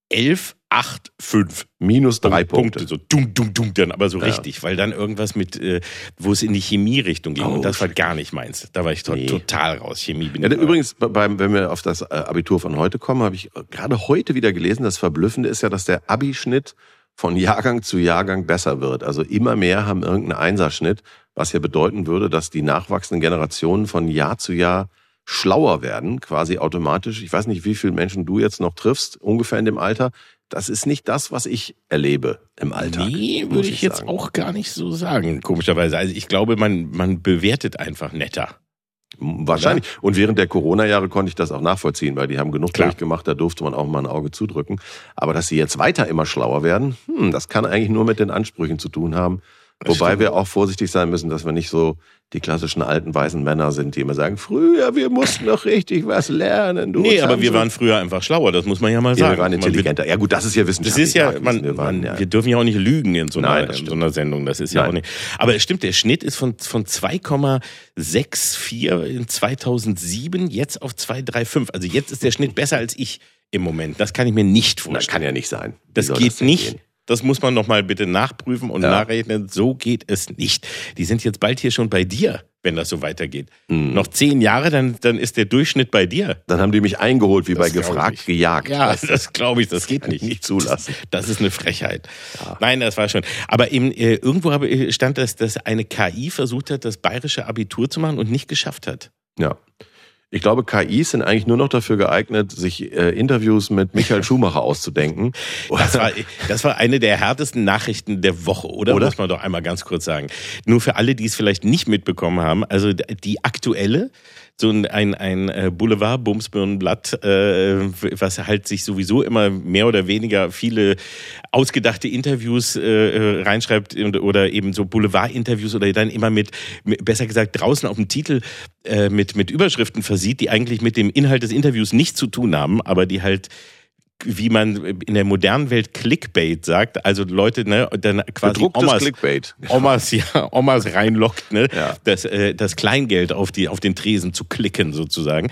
elf, 8, 5. Minus drei Punkte. Punkte. So dumm, dumm, dumm, dann aber so richtig, weil dann irgendwas mit, äh, wo es in die Chemie-Richtung ging. Oh, und das war gar nicht meins. Da war ich Nee. total raus. Chemie bin Ja, ich übrigens, beim, wenn wir auf das äh, Abitur von heute kommen, habe ich gerade heute wieder gelesen, das Verblüffende ist ja, dass der Abischnitt von Jahrgang zu Jahrgang besser wird. Also immer mehr haben irgendeinen Einserschnitt, was ja bedeuten würde, dass die nachwachsenden Generationen von Jahr zu Jahr schlauer werden, quasi automatisch. Ich weiß nicht, wie viele Menschen du jetzt noch triffst, ungefähr in dem Alter. Das ist nicht das, was ich erlebe im Alltag. Nee, würde ich jetzt sagen. auch gar nicht so sagen, komischerweise. Also ich glaube, man, man bewertet einfach netter. Wahrscheinlich. Und während der Corona-Jahre konnte ich das auch nachvollziehen, weil die haben genug Klar. durchgemacht, da durfte man auch mal ein Auge zudrücken. Aber dass sie jetzt weiter immer schlauer werden, hm, das kann eigentlich nur mit den Ansprüchen zu tun haben. Das Wobei stimmt. wir auch vorsichtig sein müssen, dass wir nicht so die klassischen alten weißen Männer sind, die immer sagen, früher, wir mussten noch richtig was lernen. Du, Nee, aber wir so- waren früher einfach schlauer, das muss man ja mal ja, sagen. wir waren intelligenter. Ja gut, das ist ja Das wissenschaftlich. ist ja, nachgewiesen. man, wir, waren, ja. wir dürfen ja auch nicht lügen in so einer, Nein, das in so einer Sendung. Das ist ja Nein. auch nicht. Aber es stimmt, der Schnitt ist von, von 2,64 in 2007 jetzt auf 2,35. Also jetzt ist der Schnitt besser als ich im Moment. Das kann ich mir nicht Das vorstellen. kann ja nicht sein. Wie Das geht denn nicht. gehen? Das muss man nochmal bitte nachprüfen und Ja. nachrechnen. So geht es nicht. Die sind jetzt bald hier schon bei dir, wenn das so weitergeht. Hm. Noch zehn Jahre, dann, dann ist der Durchschnitt bei dir. Dann haben die mich eingeholt, wie bei Das glaub gefragt, gejagt. Ja, das glaube ich, das geht nicht. nicht zulassen. Das ist eine Frechheit. Nein, das war schon. Aber eben, äh, irgendwo habe, stand, dass, dass eine KI versucht hat, das bayerische Abitur zu machen und nicht geschafft hat. Ja. Ich glaube, KIs sind eigentlich nur noch dafür geeignet, sich äh, Interviews mit Michael Schumacher auszudenken. Das war, das war eine der härtesten Nachrichten der Woche, oder? Oder? Muss man doch einmal ganz kurz sagen. Nur für alle, die es vielleicht nicht mitbekommen haben, also die aktuelle, so ein, ein, ein äh, Boulevard-Bumsbirnenblatt, äh, was halt sich sowieso immer mehr oder weniger viele ausgedachte Interviews äh, äh, reinschreibt und- oder eben so Boulevard-Interviews oder dann immer mit, besser gesagt, draußen auf dem Titel äh, mit, mit Überschriften versieht, die eigentlich mit dem Inhalt des Interviews nichts zu tun haben, aber die halt wie man in der modernen Welt Clickbait sagt, also Leute, ne, dann quasi Bedrucktes Omas, Clickbait. Omas, ja, Omas reinlockt, ne, Ja. das, äh, das Kleingeld auf die, auf den Tresen zu klicken sozusagen.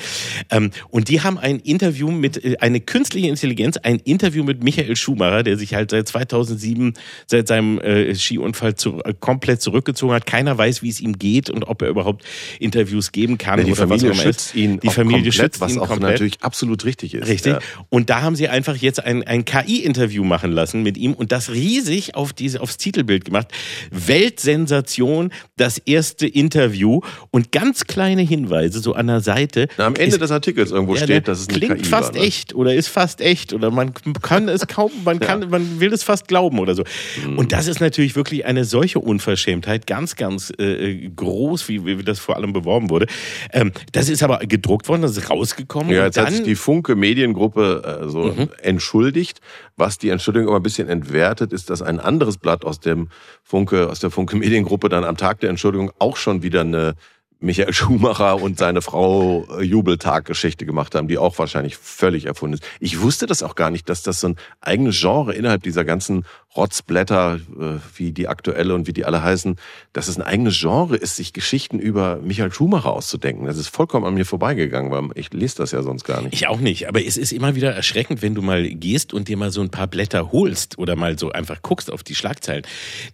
Ähm, und die haben ein Interview mit, äh, eine künstliche Intelligenz, ein Interview mit Michael Schumacher, der sich halt seit 2007, seit seinem äh, Skiunfall zu, äh, komplett zurückgezogen hat. Keiner weiß, wie es ihm geht und ob er überhaupt Interviews geben kann. Ja, die oder was Familie immer schützt ihn Die Familie komplett, schützt was ihn auch komplett. natürlich absolut richtig ist. Richtig. Ja. Und da haben sie einfach jetzt ein, ein KI-Interview machen lassen mit ihm und das riesig auf diese, aufs Titelbild gemacht. Weltsensation, das erste Interview und ganz kleine Hinweise so an der Seite. Na, am Ende Ist- des Artikels irgendwo Ja, steht, dass es eine klingt KI fast war. Ne? echt oder ist fast echt oder man kann es kaum, man kann, man will es fast glauben oder so. Mhm. Und das ist natürlich wirklich eine solche Unverschämtheit, ganz, ganz äh, groß, wie, wie das vor allem beworben wurde. Ähm, das ist aber gedruckt worden, das ist rausgekommen. Ja, jetzt hat sich die Funke Mediengruppe äh, so Mhm. Entschuldigt. Was die Entschuldigung aber ein bisschen entwertet, ist, dass ein anderes Blatt aus dem Funke, aus der Funke Mediengruppe dann am Tag der Entschuldigung auch schon wieder eine Michael Schumacher und seine Frau äh, Jubeltag-Geschichte gemacht haben, die auch wahrscheinlich völlig erfunden ist. Ich wusste das auch gar nicht, dass das so ein eigenes Genre innerhalb dieser ganzen Rotzblätter, äh, wie die aktuelle und wie die alle heißen, dass es ein eigenes Genre ist, sich Geschichten über Michael Schumacher auszudenken. Das ist vollkommen an mir vorbeigegangen, weil ich lese das ja sonst gar nicht. Ich auch nicht, aber es ist immer wieder erschreckend, wenn du mal gehst und dir mal so ein paar Blätter holst oder mal so einfach guckst auf die Schlagzeilen.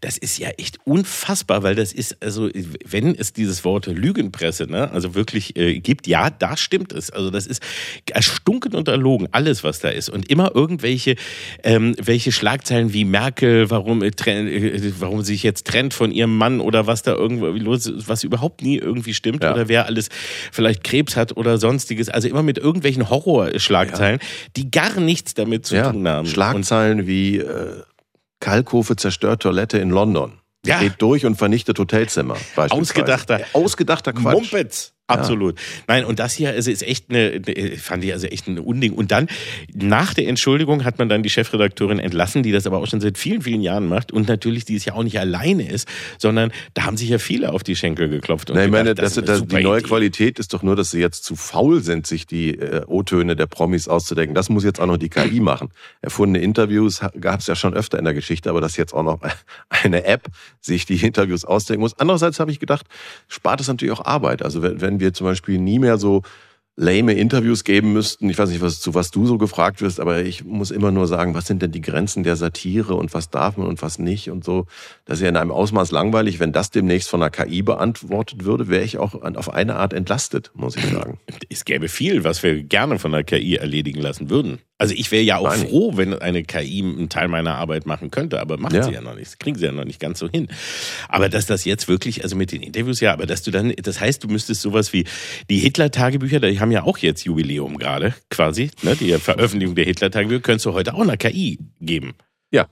Das ist ja echt unfassbar, weil das ist, also wenn es dieses Wort Lügenpresse, ne, also wirklich äh, gibt, ja, da stimmt es. Also das ist erstunken und erlogen, alles, was da ist. Und immer irgendwelche ähm, welche Schlagzeilen wie Merkel, warum, äh, äh, warum sie sich jetzt trennt von ihrem Mann oder was da irgendwo los ist, was überhaupt nie irgendwie stimmt Ja. oder wer alles vielleicht Krebs hat oder sonstiges. Also immer mit irgendwelchen Horrorschlagzeilen, die gar nichts damit zu ja, tun haben. Schlagzeilen wie äh, Kalkofe zerstört Toilette in London. Ja. Geht durch und vernichtet Hotelzimmer. Ausgedachter- Ja, Ausgedachter Und Quatsch. Mumpitz. Absolut. Nein, und das hier also ist echt eine, fand ich also echt ein Unding. Und dann, nach der Entschuldigung, hat man dann die Chefredakteurin entlassen, die das aber auch schon seit vielen, vielen Jahren macht. Und natürlich, die es ja auch nicht alleine ist, sondern da haben sich ja viele auf die Schenkel geklopft. Na, ich meine, gedacht, das, ist das, eine die neue Idee. Qualität ist doch nur, dass sie jetzt zu faul sind, sich die äh, O-Töne der Promis auszudenken. Das muss jetzt auch noch die KI machen. Erfundene Interviews gab es ja schon öfter in der Geschichte, aber dass jetzt auch noch eine App sich die Interviews ausdenken muss. Andererseits habe ich gedacht, spart es natürlich auch Arbeit. Also wenn, wenn wir zum Beispiel nie mehr so lame Interviews geben müssten. Ich weiß nicht, was, zu was du so gefragt wirst, aber ich muss immer nur sagen, was sind denn die Grenzen der Satire und was darf man und was nicht und so. Das ist ja in einem Ausmaß langweilig. Wenn das demnächst von einer KI beantwortet würde, wäre ich auch auf eine Art entlastet, muss ich sagen. Es gäbe viel, was wir gerne von der KI erledigen lassen würden. Also ich wäre ja auch Nein. froh, wenn eine KI einen Teil meiner Arbeit machen könnte, aber macht ja. sie ja noch nicht. Das kriegen sie ja noch nicht ganz so hin. Aber dass das jetzt wirklich, also mit den Interviews ja, aber dass du dann, das heißt, du müsstest sowas wie die Hitler-Tagebücher, die haben ja auch jetzt Jubiläum gerade, quasi, ne, die Veröffentlichung der Hitler-Tagebücher, könntest du heute auch einer KI geben. Ja,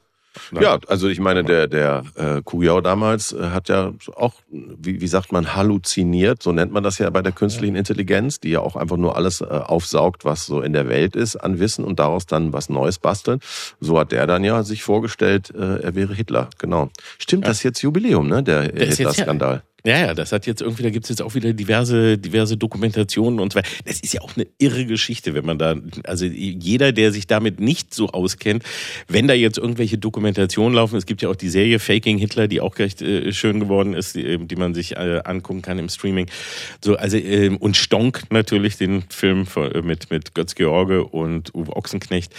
ja, also ich meine, der, der äh, Kujau damals äh, hat ja auch, wie, wie sagt man, halluziniert, so nennt man das ja bei der künstlichen Intelligenz, die ja auch einfach nur alles äh, aufsaugt, was so in der Welt ist an Wissen und daraus dann was Neues basteln. So hat der dann ja sich vorgestellt, äh, er wäre Hitler, genau. Stimmt, ja. das ist jetzt Jubiläum, ne, der, der Hitler-Skandal. Ja, ja, das hat jetzt irgendwie, da gibt's jetzt auch wieder diverse, diverse Dokumentationen und so weiter. Das ist ja auch eine irre Geschichte, wenn man da, also jeder, der sich damit nicht so auskennt, wenn da jetzt irgendwelche Dokumentationen laufen, es gibt ja auch die Serie Faking Hitler, die auch recht äh, schön geworden ist, die, die man sich äh, angucken kann im Streaming. So, also, äh, und Stonk natürlich, den Film von, mit, mit Götz George und Uwe Ochsenknecht,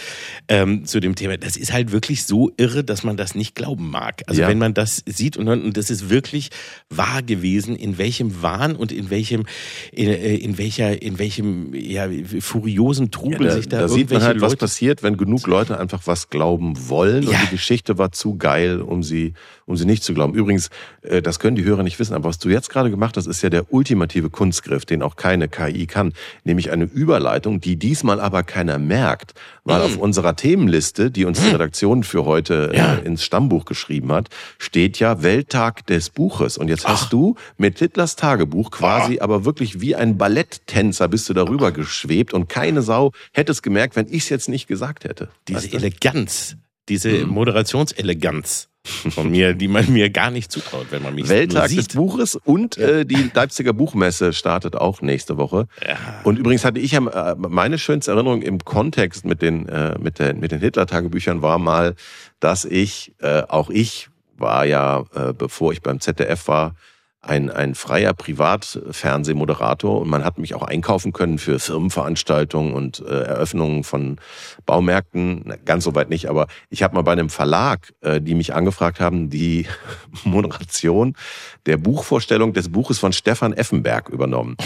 ähm, zu dem Thema. Das ist halt wirklich so irre, dass man das nicht glauben mag. Also ja. wenn man das sieht und, und das ist wirklich wahr gewesen, in welchem Wahn und in welchem, in, äh, in welcher, in welchem ja, furiosen Trubel ja, da, sich da, da sieht man halt, Leute was passiert, wenn genug Leute einfach was glauben wollen ja. und die Geschichte war zu geil, um sie, um sie nicht zu glauben. Übrigens, äh, das können die Hörer nicht wissen, aber was du jetzt gerade gemacht hast, ist ja der ultimative Kunstgriff, den auch keine KI kann, nämlich eine Überleitung, die diesmal aber keiner merkt, weil mhm. auf unserer Themenliste, die uns die mhm. Redaktion für heute äh, ja. ins Stammbuch geschrieben hat, steht ja Welttag des Buches. Und jetzt hast Ach. Du mit Hitlers Tagebuch quasi Ach. aber wirklich wie ein Balletttänzer bist du darüber geschwebt und keine Sau hätte es gemerkt, wenn ich es jetzt nicht gesagt hätte. Diese? Eleganz, diese mhm. Moderationseleganz von mir, die man mir gar nicht zutraut, wenn man mich Welttag sieht. des Buches und ja. äh, die Leipziger Buchmesse startet auch nächste Woche. Ja. Und übrigens hatte ich ja äh, meine schönste Erinnerung im Kontext mit den äh, mit den mit den Hitler-Tagebüchern war mal, dass ich äh, auch ich war ja, äh, bevor ich beim ZDF war, ein, ein freier Privatfernsehmoderator und man hat mich auch einkaufen können für Firmenveranstaltungen und äh, Eröffnungen von Baumärkten. Ganz so weit nicht, aber ich habe mal bei einem Verlag, äh, die mich angefragt haben, die Moderation der Buchvorstellung des Buches von Stefan Effenberg übernommen.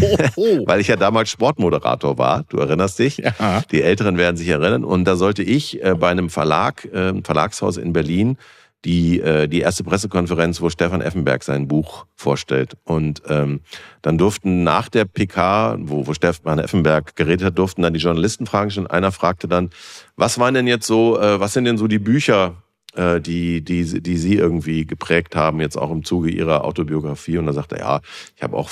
Weil ich ja damals Sportmoderator war, du erinnerst dich. Ja. Die Älteren werden sich erinnern. Und da sollte ich äh, bei einem Verlag, äh, Verlagshaus in Berlin, die, äh, die erste Pressekonferenz, wo Stefan Effenberg sein Buch vorstellt. Und ähm, dann durften nach der PK, wo, wo Stefan Effenberg geredet hat, durften dann die Journalisten fragen. Schon einer fragte dann, was waren denn jetzt so, äh, was sind denn so die Bücher, äh, die, die, die Sie irgendwie geprägt haben, jetzt auch im Zuge Ihrer Autobiografie? Und da sagte er, ja, ich habe auch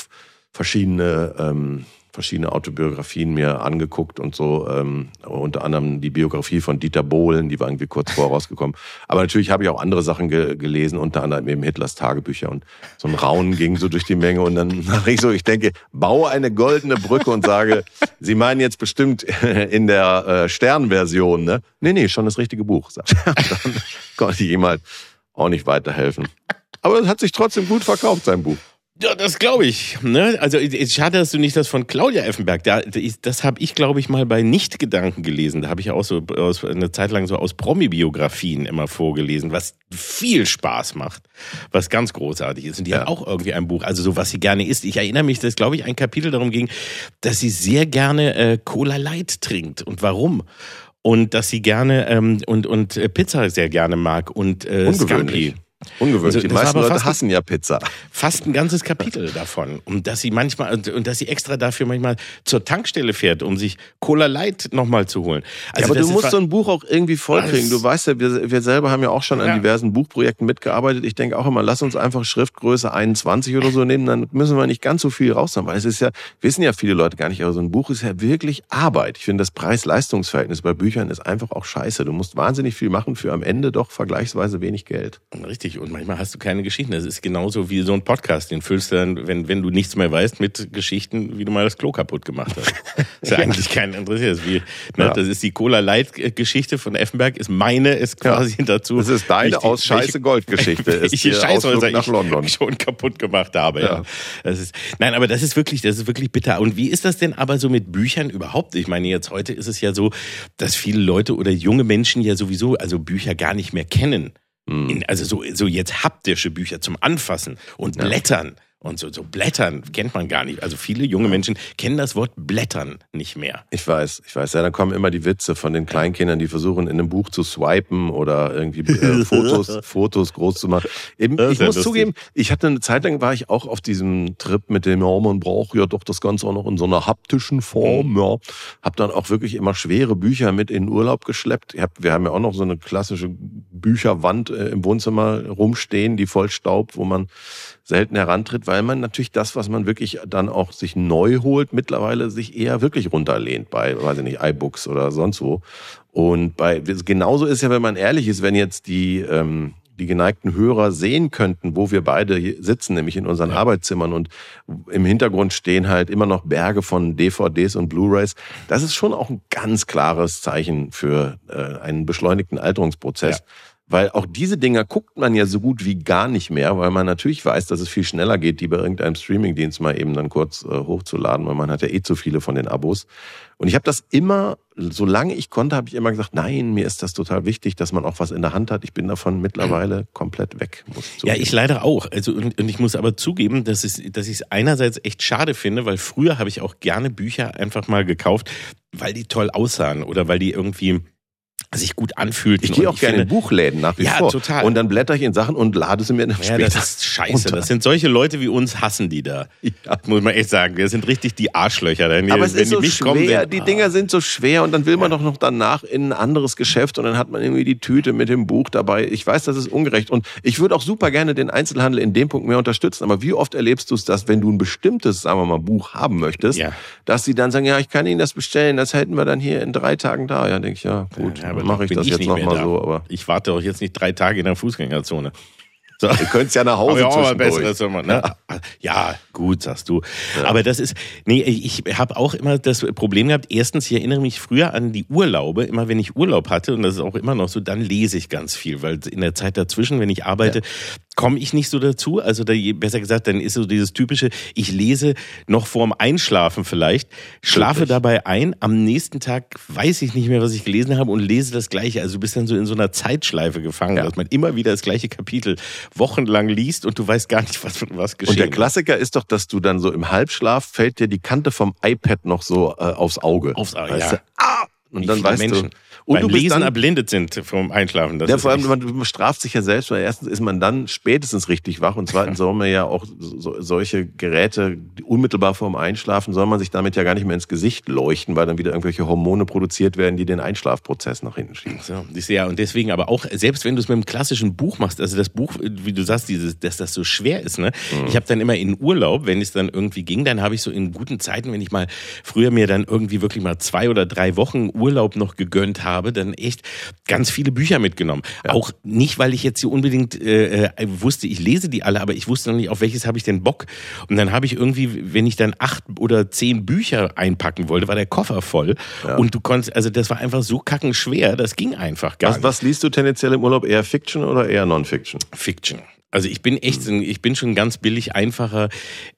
verschiedene ähm, verschiedene Autobiografien mir angeguckt und so, ähm, unter anderem die Biografie von Dieter Bohlen, die war irgendwie kurz vor rausgekommen. Aber natürlich habe ich auch andere Sachen ge gelesen, unter anderem eben Hitlers Tagebücher und so ein Raunen ging so durch die Menge und dann mache ich so, ich denke, baue eine goldene Brücke und sage, Sie meinen jetzt bestimmt in der äh, Sternversion, ne? Nee, nee, schon das richtige Buch. dann konnte ich ihm halt auch nicht weiterhelfen. Aber es hat sich trotzdem gut verkauft, sein Buch. Ja, das glaube ich. Ne? Also schade, dass du nicht das von Claudia Effenberg. Da, das habe ich, glaube ich, mal bei Nicht-Gedanken gelesen. Da habe ich ja auch so aus, eine Zeit lang so aus Promi-Biografien immer vorgelesen, was viel Spaß macht, was ganz großartig ist. Und die ja. hat auch irgendwie ein Buch, also so was sie gerne isst. Ich erinnere mich, dass glaube ich ein Kapitel darum ging, dass sie sehr gerne äh, Cola Light trinkt und warum und dass sie gerne ähm, und und äh, Pizza sehr gerne mag und äh, Scampi. Ungewöhnlich. Also, die meisten Leute hassen ja Pizza. Fast ein ganzes Kapitel davon. Und dass sie manchmal, und dass sie extra dafür manchmal zur Tankstelle fährt, um sich Cola Light nochmal zu holen. Also ja, aber du musst so ein Buch auch irgendwie vollkriegen. Du weißt ja, wir, wir selber haben ja auch schon an ja. diversen Buchprojekten mitgearbeitet. Ich denke auch immer, lass uns einfach Schriftgröße 21 oder so nehmen, dann müssen wir nicht ganz so viel raushaben. Weil es ist ja, wissen ja viele Leute gar nicht, aber so ein Buch ist ja wirklich Arbeit. Ich finde, das Preis-Leistungs-Verhältnis bei Büchern ist einfach auch scheiße. Du musst wahnsinnig viel machen für am Ende doch vergleichsweise wenig Geld. Richtig. Wirklich. Und manchmal hast du keine Geschichten. Das ist genauso wie so ein Podcast. Den füllst du dann, wenn, wenn du nichts mehr weißt, mit Geschichten, wie du mal das Klo kaputt gemacht hast. Das ist ja eigentlich keinen interessiert. Das ist, ne, ja. das ist die Cola Light Geschichte von Effenberg, ist meine, ist quasi ja. dazu. Das ist deine aus Scheiße Gold Geschichte. Ich, ich Scheißhäuser nach London. Ich schon kaputt gemacht habe. Ja. Das ist, nein, aber das ist wirklich, das ist wirklich bitter. Und wie ist das denn aber so mit Büchern überhaupt? Ich meine, jetzt heute ist es ja so, dass viele Leute oder junge Menschen ja sowieso also Bücher gar nicht mehr kennen. Mhm. Also so, so jetzt haptische Bücher zum Anfassen und Blättern. Und so, so Blättern kennt man gar nicht. Also viele junge Menschen kennen das Wort Blättern nicht mehr. Ich weiß, ich weiß. Ja, da kommen immer die Witze von den Kleinkindern, die versuchen, in einem Buch zu swipen oder irgendwie äh, Fotos, Fotos groß zu machen. Eben, ich muss lustig. zugeben, ich hatte eine Zeit lang war ich auch auf diesem Trip mit dem, ja, man braucht ja doch das Ganze auch noch in so einer haptischen Form, mhm. ja. Hab dann auch wirklich immer schwere Bücher mit in den Urlaub geschleppt. Hab, wir haben ja auch noch so eine klassische Bücherwand äh, im Wohnzimmer rumstehen, die voll Staub, wo man selten herantritt, weil man natürlich das, was man wirklich dann auch sich neu holt, mittlerweile sich eher wirklich runterlehnt bei, weiß ich nicht, iBooks oder sonst wo. Und bei genauso ist ja, wenn man ehrlich ist, wenn jetzt die ähm, die geneigten Hörer sehen könnten, wo wir beide sitzen, nämlich in unseren ja. Arbeitszimmern und im Hintergrund stehen halt immer noch Berge von DVDs und Blu-rays. Das ist schon auch ein ganz klares Zeichen für äh, einen beschleunigten Alterungsprozess. Ja. Weil auch diese Dinger guckt man ja so gut wie gar nicht mehr, weil man natürlich weiß, dass es viel schneller geht, die bei irgendeinem Streamingdienst mal eben dann kurz äh, hochzuladen, weil man hat ja eh zu viele von den Abos. Und ich habe das immer, solange ich konnte, habe ich immer gesagt, nein, mir ist das total wichtig, dass man auch was in der Hand hat. Ich bin davon mittlerweile komplett weg. ja, ich leider auch. Also und, und ich muss aber zugeben, dass, es, dass ich es einerseits echt schade finde, weil früher habe ich auch gerne Bücher einfach mal gekauft, weil die toll aussahen oder weil die irgendwie sich gut anfühlt. Ich gehe auch gerne in Buchläden nach wie ja, vor. total. Und dann blätter ich in Sachen und lade sie mir dann ja, später. Das ist scheiße. Unter. Das sind solche Leute wie uns, hassen die da. Ja. Muss man echt sagen. Wir sind richtig die Arschlöcher. Wenn Aber es wenn ist so schwer. Kommen, die Dinger sind so schwer und dann will man doch noch danach in ein anderes Geschäft und dann hat man irgendwie die Tüte mit dem Buch dabei. Ich weiß, das ist ungerecht und ich würde auch super gerne den Einzelhandel in dem Punkt mehr unterstützen. Aber wie oft erlebst du es, dass wenn du ein bestimmtes, sagen wir mal, Buch haben möchtest, dass sie dann sagen, ja, ich kann Ihnen das bestellen, das hätten wir dann hier in drei Tagen da. Ja, denke ich, ja, gut, ja, mache ich das jetzt nochmal so. Aber ich warte auch jetzt nicht drei Tage in der Fußgängerzone. So. Du könntest ja nach Hause aber ja, besseres, ne? ja, gut, sagst du. Ja. Aber das ist, nee, ich habe auch immer das Problem gehabt. Erstens, ich erinnere mich früher an die Urlaube. Immer wenn ich Urlaub hatte, und das ist auch immer noch so, dann lese ich ganz viel, weil in der Zeit dazwischen, wenn ich arbeite, ja komme ich nicht so dazu. Also da, besser gesagt, dann ist so dieses typische, ich lese noch vorm Einschlafen vielleicht, schlafe Wirklich? dabei ein, am nächsten Tag weiß ich nicht mehr, was ich gelesen habe und lese das Gleiche. Also du bist dann so in so einer Zeitschleife gefangen, ja. dass man immer wieder das gleiche Kapitel wochenlang liest und du weißt gar nicht, was, was geschehen Und der Klassiker ist doch, dass du dann so im Halbschlaf fällt dir die Kante vom iPad noch so äh, aufs Auge. Aufs Auge, weißt ja. Du? Ah! Und dann weißt Menschen. du, und Beim du Lesen dann, erblindet sind vom Einschlafen. Das ja, vor allem, man straft sich ja selbst, weil erstens ist man dann spätestens richtig wach und zweitens soll man ja auch so, solche Geräte unmittelbar vorm Einschlafen, soll man sich damit ja gar nicht mehr ins Gesicht leuchten, weil dann wieder irgendwelche Hormone produziert werden, die den Einschlafprozess nach hinten schieben. So, ja, und deswegen aber auch, selbst wenn du es mit einem klassischen Buch machst, also das Buch, wie du sagst, dieses, dass das so schwer ist, ne? Mhm. Ich habe dann immer in Urlaub, wenn es dann irgendwie ging, dann habe ich so in guten Zeiten, wenn ich mal früher mir dann irgendwie wirklich mal zwei oder drei Wochen Urlaub noch gegönnt habe, habe, dann echt ganz viele Bücher mitgenommen. Ja. Auch nicht, weil ich jetzt hier unbedingt äh, äh, wusste, ich lese die alle, aber ich wusste noch nicht, auf welches habe ich denn Bock. Und dann habe ich irgendwie, wenn ich dann acht oder zehn Bücher einpacken wollte, war der Koffer voll. Ja. Und du konntest, also das war einfach so kackenschwer, das ging einfach gar was, nicht. Was liest du tendenziell im Urlaub? Eher Fiction oder eher Non-Fiction? Fiction. Also ich bin echt, ich bin schon ganz billig einfacher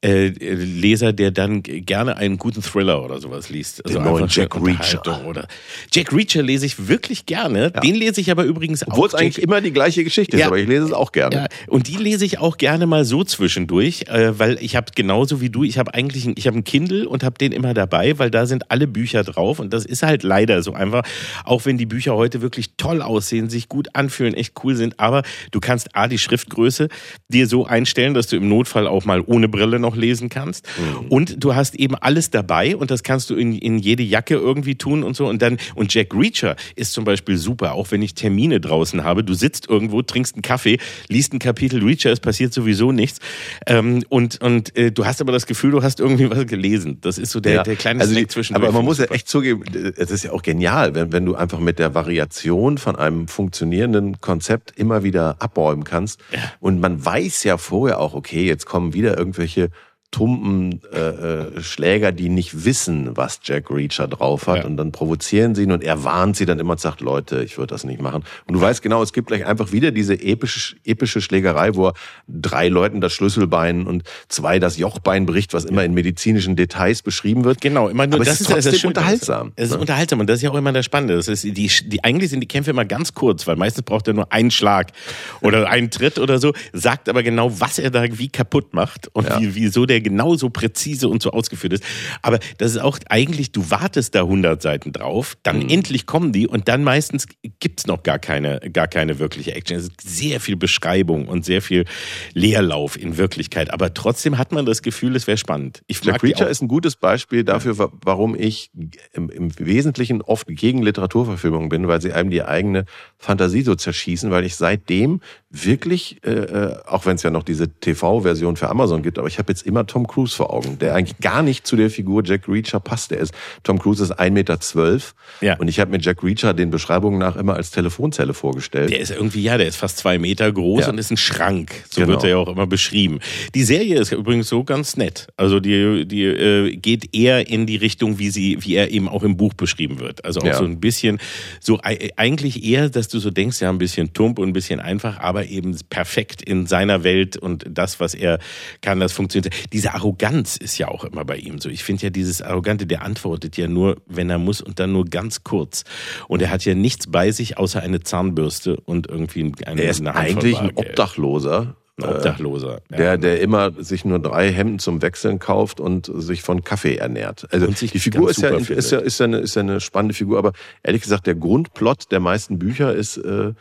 äh, Leser, der dann gerne einen guten Thriller oder sowas liest. Also Den neuen Jack Reacher. Oder Jack Reacher lese ich wirklich gerne. Ja. Den lese ich aber übrigens auch. Obwohl es eigentlich immer die gleiche Geschichte ja, ist, aber ich lese es auch gerne. Ja. Und die lese ich auch gerne mal so zwischendurch, äh, weil ich habe genauso wie du, ich habe eigentlich, ein, ich habe ein Kindle und habe den immer dabei, weil da sind alle Bücher drauf und das ist halt leider so einfach. Auch wenn die Bücher heute wirklich toll aussehen, sich gut anfühlen, echt cool sind, aber du kannst a die Schriftgröße Lesebrille dir so einstellen, dass du im Notfall auch mal ohne Brille noch lesen kannst. Mhm. Und du hast eben alles dabei und das kannst du in, in jede Jacke irgendwie tun und so. Und dann, und Jack Reacher ist zum Beispiel super, auch wenn ich Termine draußen habe. Du sitzt irgendwo, trinkst einen Kaffee, liest ein Kapitel Reacher, es passiert sowieso nichts. Ähm, und und äh, du hast aber das Gefühl, du hast irgendwie was gelesen. Das ist so der, ja. der kleine also Snack zwischen. Aber man muss ja echt zugeben, es ist ja auch genial, wenn, wenn du einfach mit der Variation von einem funktionierenden Konzept immer wieder abbäumen kannst. Ja. Und man weiß ja vorher auch, okay, jetzt kommen wieder irgendwelche tumpen äh, äh, Schläger, die nicht wissen, was Jack Reacher drauf hat. Ja. Und dann provozieren sie ihn und er warnt sie dann immer und sagt, Leute, ich würde das nicht machen. Und du weißt genau, es gibt gleich einfach wieder diese epische, epische Schlägerei, wo er drei Leuten das Schlüsselbein und zwei das Jochbein bricht, was immer in medizinischen Details beschrieben wird. Genau, immer nur Aber das ist, ist trotzdem unterhaltsam. Es ist ne? unterhaltsam und das ist ja auch immer das Spannende. Das ist die, die, eigentlich sind die Kämpfe immer ganz kurz, weil meistens braucht er nur einen Schlag oder einen Tritt oder so, sagt aber genau, was er da wie kaputt macht und ja. wie, wieso der genauso präzise und so ausgeführt ist. Aber das ist auch eigentlich, du wartest da 100 Seiten drauf, dann mhm. endlich kommen die und dann meistens gibt's noch gar keine, gar keine wirkliche Action. Es ist sehr viel Beschreibung und sehr viel Leerlauf in Wirklichkeit. Aber trotzdem hat man das Gefühl, es wäre spannend. Ich Jack Reacher ist ein gutes Beispiel dafür, warum ich im, im Wesentlichen oft gegen Literaturverfilmungen bin, weil sie einem die eigene Fantasie so zerschießen, weil ich seitdem wirklich, äh, äh auch wenn es ja noch diese TV-Version für Amazon gibt, aber ich habe jetzt immer Tom Cruise vor Augen, der eigentlich gar nicht zu der Figur Jack Reacher passt. Der ist, Tom Cruise ist 1,12 Meter zwölf, ja. und ich habe mir Jack Reacher den Beschreibungen nach immer als Telefonzelle vorgestellt. Der ist irgendwie, ja, der ist fast zwei Meter groß ja. und ist ein Schrank. So genau. wird er ja auch immer beschrieben. Die Serie ist übrigens so ganz nett. Also die, die äh, geht eher in die Richtung, wie sie, wie er eben auch im Buch beschrieben wird. Also auch ja. so ein bisschen, so eigentlich eher, dass du so denkst, ja, ein bisschen tump und ein bisschen einfach, aber eben perfekt in seiner Welt und das, was er kann, das funktioniert. Diese Arroganz ist ja auch immer bei ihm so. Ich finde ja dieses Arrogante, der antwortet ja nur, wenn er muss und dann nur ganz kurz. Und er hat ja nichts bei sich außer eine Zahnbürste und irgendwie eine, er ist eine eigentlich ein Obdachloser. Ein Obdachloser. Ja. Der, der immer sich nur drei Hemden zum Wechseln kauft und sich von Kaffee ernährt. Also die Figur ist ja, ist, ja, ist, ja eine, ist ja eine spannende Figur, aber ehrlich gesagt, der Grundplot der meisten Bücher ist äh,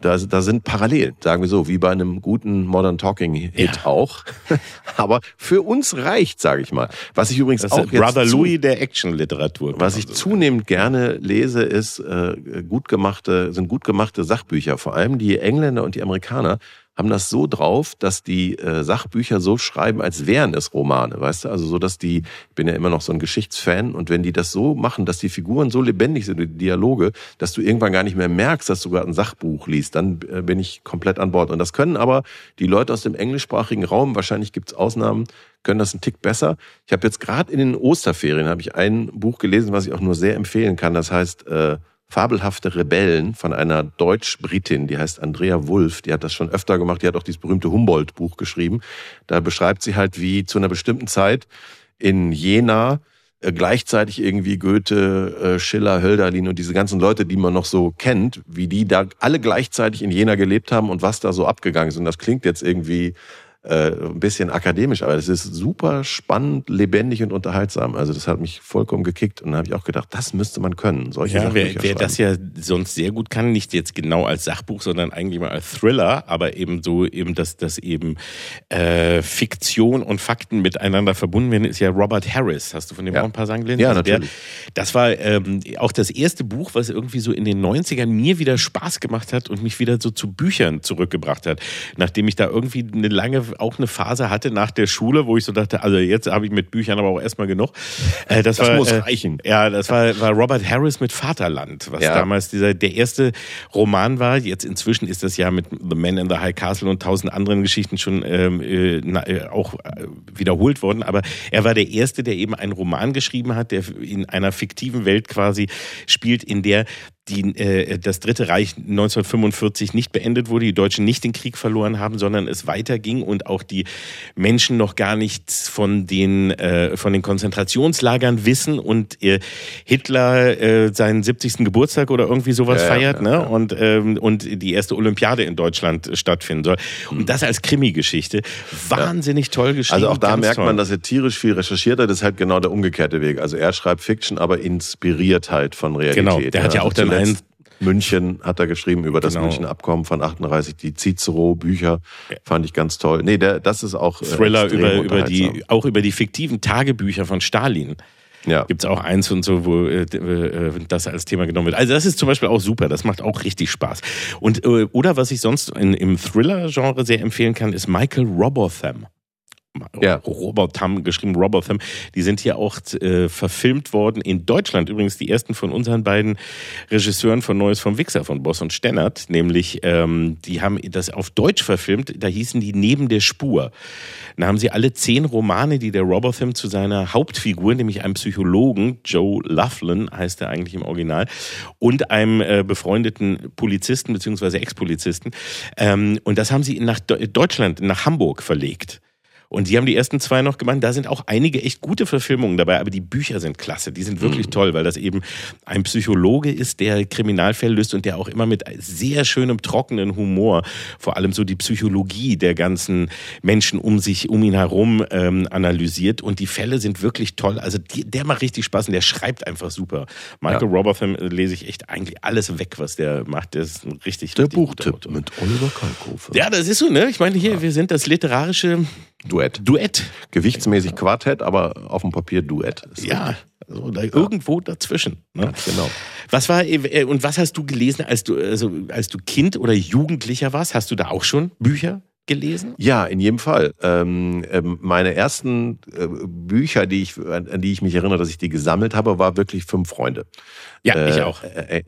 da, da sind Parallelen, sagen wir so, wie bei einem guten Modern Talking Hit ja. auch. Aber für uns reicht, sage ich mal. Was ich übrigens das auch ist Brother Louis der Action-Literatur. Was ich so zunehmend gerne lese, ist äh, gut gemachte, sind gut gemachte Sachbücher. Vor allem die Engländer und die Amerikaner haben das so drauf, dass die äh, Sachbücher so schreiben, als wären es Romane, weißt du? Also so, dass die, ich bin ja immer noch so ein Geschichtsfan und wenn die das so machen, dass die Figuren so lebendig sind, die Dialoge, dass du irgendwann gar nicht mehr merkst, dass du gerade ein Sachbuch liest, dann äh, bin ich komplett an Bord. Und das können aber die Leute aus dem englischsprachigen Raum, wahrscheinlich gibt's Ausnahmen, können das einen Tick besser. Ich habe jetzt gerade in den Osterferien habe ich ein Buch gelesen, was ich auch nur sehr empfehlen kann. Das heißt äh, Fabelhafte Rebellen von einer Deutsch-Britin, die heißt Andrea Wulff. Die hat das schon öfter gemacht. Die hat auch dieses berühmte Humboldt-Buch geschrieben. Da beschreibt sie halt, wie zu einer bestimmten Zeit in Jena äh, gleichzeitig irgendwie Goethe, äh, Schiller, Hölderlin und diese ganzen Leute, die man noch so kennt, wie die da alle gleichzeitig in Jena gelebt haben und was da so abgegangen ist. Und das klingt jetzt irgendwie äh, ein bisschen akademisch, aber es ist super spannend, lebendig und unterhaltsam. Also das hat mich vollkommen gekickt und dann habe ich auch gedacht, das müsste man können. Solche ja, wer, wer das ja sonst sehr gut kann, nicht jetzt genau als Sachbuch, sondern eigentlich mal als Thriller, aber eben so eben, dass das eben äh, Fiktion und Fakten miteinander verbunden werden, ist ja Robert Harris. Hast du von dem ja. auch ein paar Sagen gelesen? Ja, also natürlich. Der, das war ähm, auch das erste Buch, was irgendwie so in den 90ern mir wieder Spaß gemacht hat und mich wieder so zu Büchern zurückgebracht hat. Nachdem ich da irgendwie eine lange auch eine Phase hatte nach der Schule, wo ich so dachte, also jetzt habe ich mit Büchern aber auch erstmal genug. Äh, das, das war, muss äh, reichen. Ja, das war, war Robert Harris mit Vaterland, was ja. damals dieser der erste Roman war. Jetzt inzwischen ist das ja mit The Man in the High Castle und tausend anderen Geschichten schon ähm, äh, na, äh, auch äh, wiederholt worden. Aber er war der erste, der eben einen Roman geschrieben hat, der in einer fiktiven Welt quasi spielt, in der die, äh, das Dritte Reich 1945 nicht beendet wurde, die Deutschen nicht den Krieg verloren haben, sondern es weiterging und auch die Menschen noch gar nichts von den, äh, von den Konzentrationslagern wissen und äh, Hitler äh, seinen 70. Geburtstag oder irgendwie sowas ja, feiert ja, ne? Ja. Und, ähm, und die erste Olympiade in Deutschland stattfinden soll. Und das als Krimi-Geschichte. Wahnsinnig toll geschrieben. Also auch da merkt toll. man, dass er tierisch viel recherchiert hat. Das ist halt genau der umgekehrte Weg. Also er schreibt Fiction, aber inspiriert halt von Realität. Genau, der hat ja auch dann ein München hat er geschrieben über das genau. Münchner Abkommen von 38, die Cicero-Bücher fand ich ganz toll. Nee, der, das ist auch äh, Thriller über, über die, auch über die fiktiven Tagebücher von Stalin. Ja. Gibt es auch eins und so, wo äh, äh, das als Thema genommen wird. Also das ist zum Beispiel auch super, das macht auch richtig Spaß. Und äh, oder was ich sonst in, im Thriller-Genre sehr empfehlen kann, ist Michael Robotham ja. Robotham, geschrieben Robotham, die sind hier auch äh, verfilmt worden in Deutschland. Übrigens die ersten von unseren beiden Regisseuren von Neues vom Wichser, von Boss und Stennert, nämlich ähm, die haben das auf Deutsch verfilmt, da hießen die Neben der Spur. Da haben sie alle zehn Romane, die der Robotham zu seiner Hauptfigur, nämlich einem Psychologen, Joe Laughlin heißt er eigentlich im Original, und einem äh, befreundeten Polizisten bzw. Ex-Polizisten, ähm, und das haben sie nach Deutschland, nach Hamburg verlegt. Und die haben die ersten zwei noch gemacht. Da sind auch einige echt gute Verfilmungen dabei, aber die Bücher sind klasse. Die sind wirklich mhm. toll, weil das eben ein Psychologe ist, der Kriminalfälle löst und der auch immer mit sehr schönem, trockenen Humor vor allem so die Psychologie der ganzen Menschen um sich, um ihn herum ähm, analysiert. Und die Fälle sind wirklich toll. Also die, der macht richtig Spaß und der schreibt einfach super. Michael ja. Robotham äh, lese ich echt eigentlich alles weg, was der macht. Der ist ein richtig, Der Buchtipp mit Oliver Kalkofe. Ja, das ist so, ne? Ich meine, hier, ja. wir sind das literarische Duett. Duett. Gewichtsmäßig Quartett, aber auf dem Papier Duett. ja, also da irgendwo dazwischen. Ne? Ja, genau. Was war äh, und was hast du gelesen, als du also als du Kind oder Jugendlicher warst? Hast du da auch schon Bücher gelesen? Ja, in jedem Fall. Ähm, ähm, meine ersten äh, Bücher, die ich, an die ich mich erinnere, dass ich die gesammelt habe, war wirklich Fünf Freunde. Ja, äh, ich auch. Äh,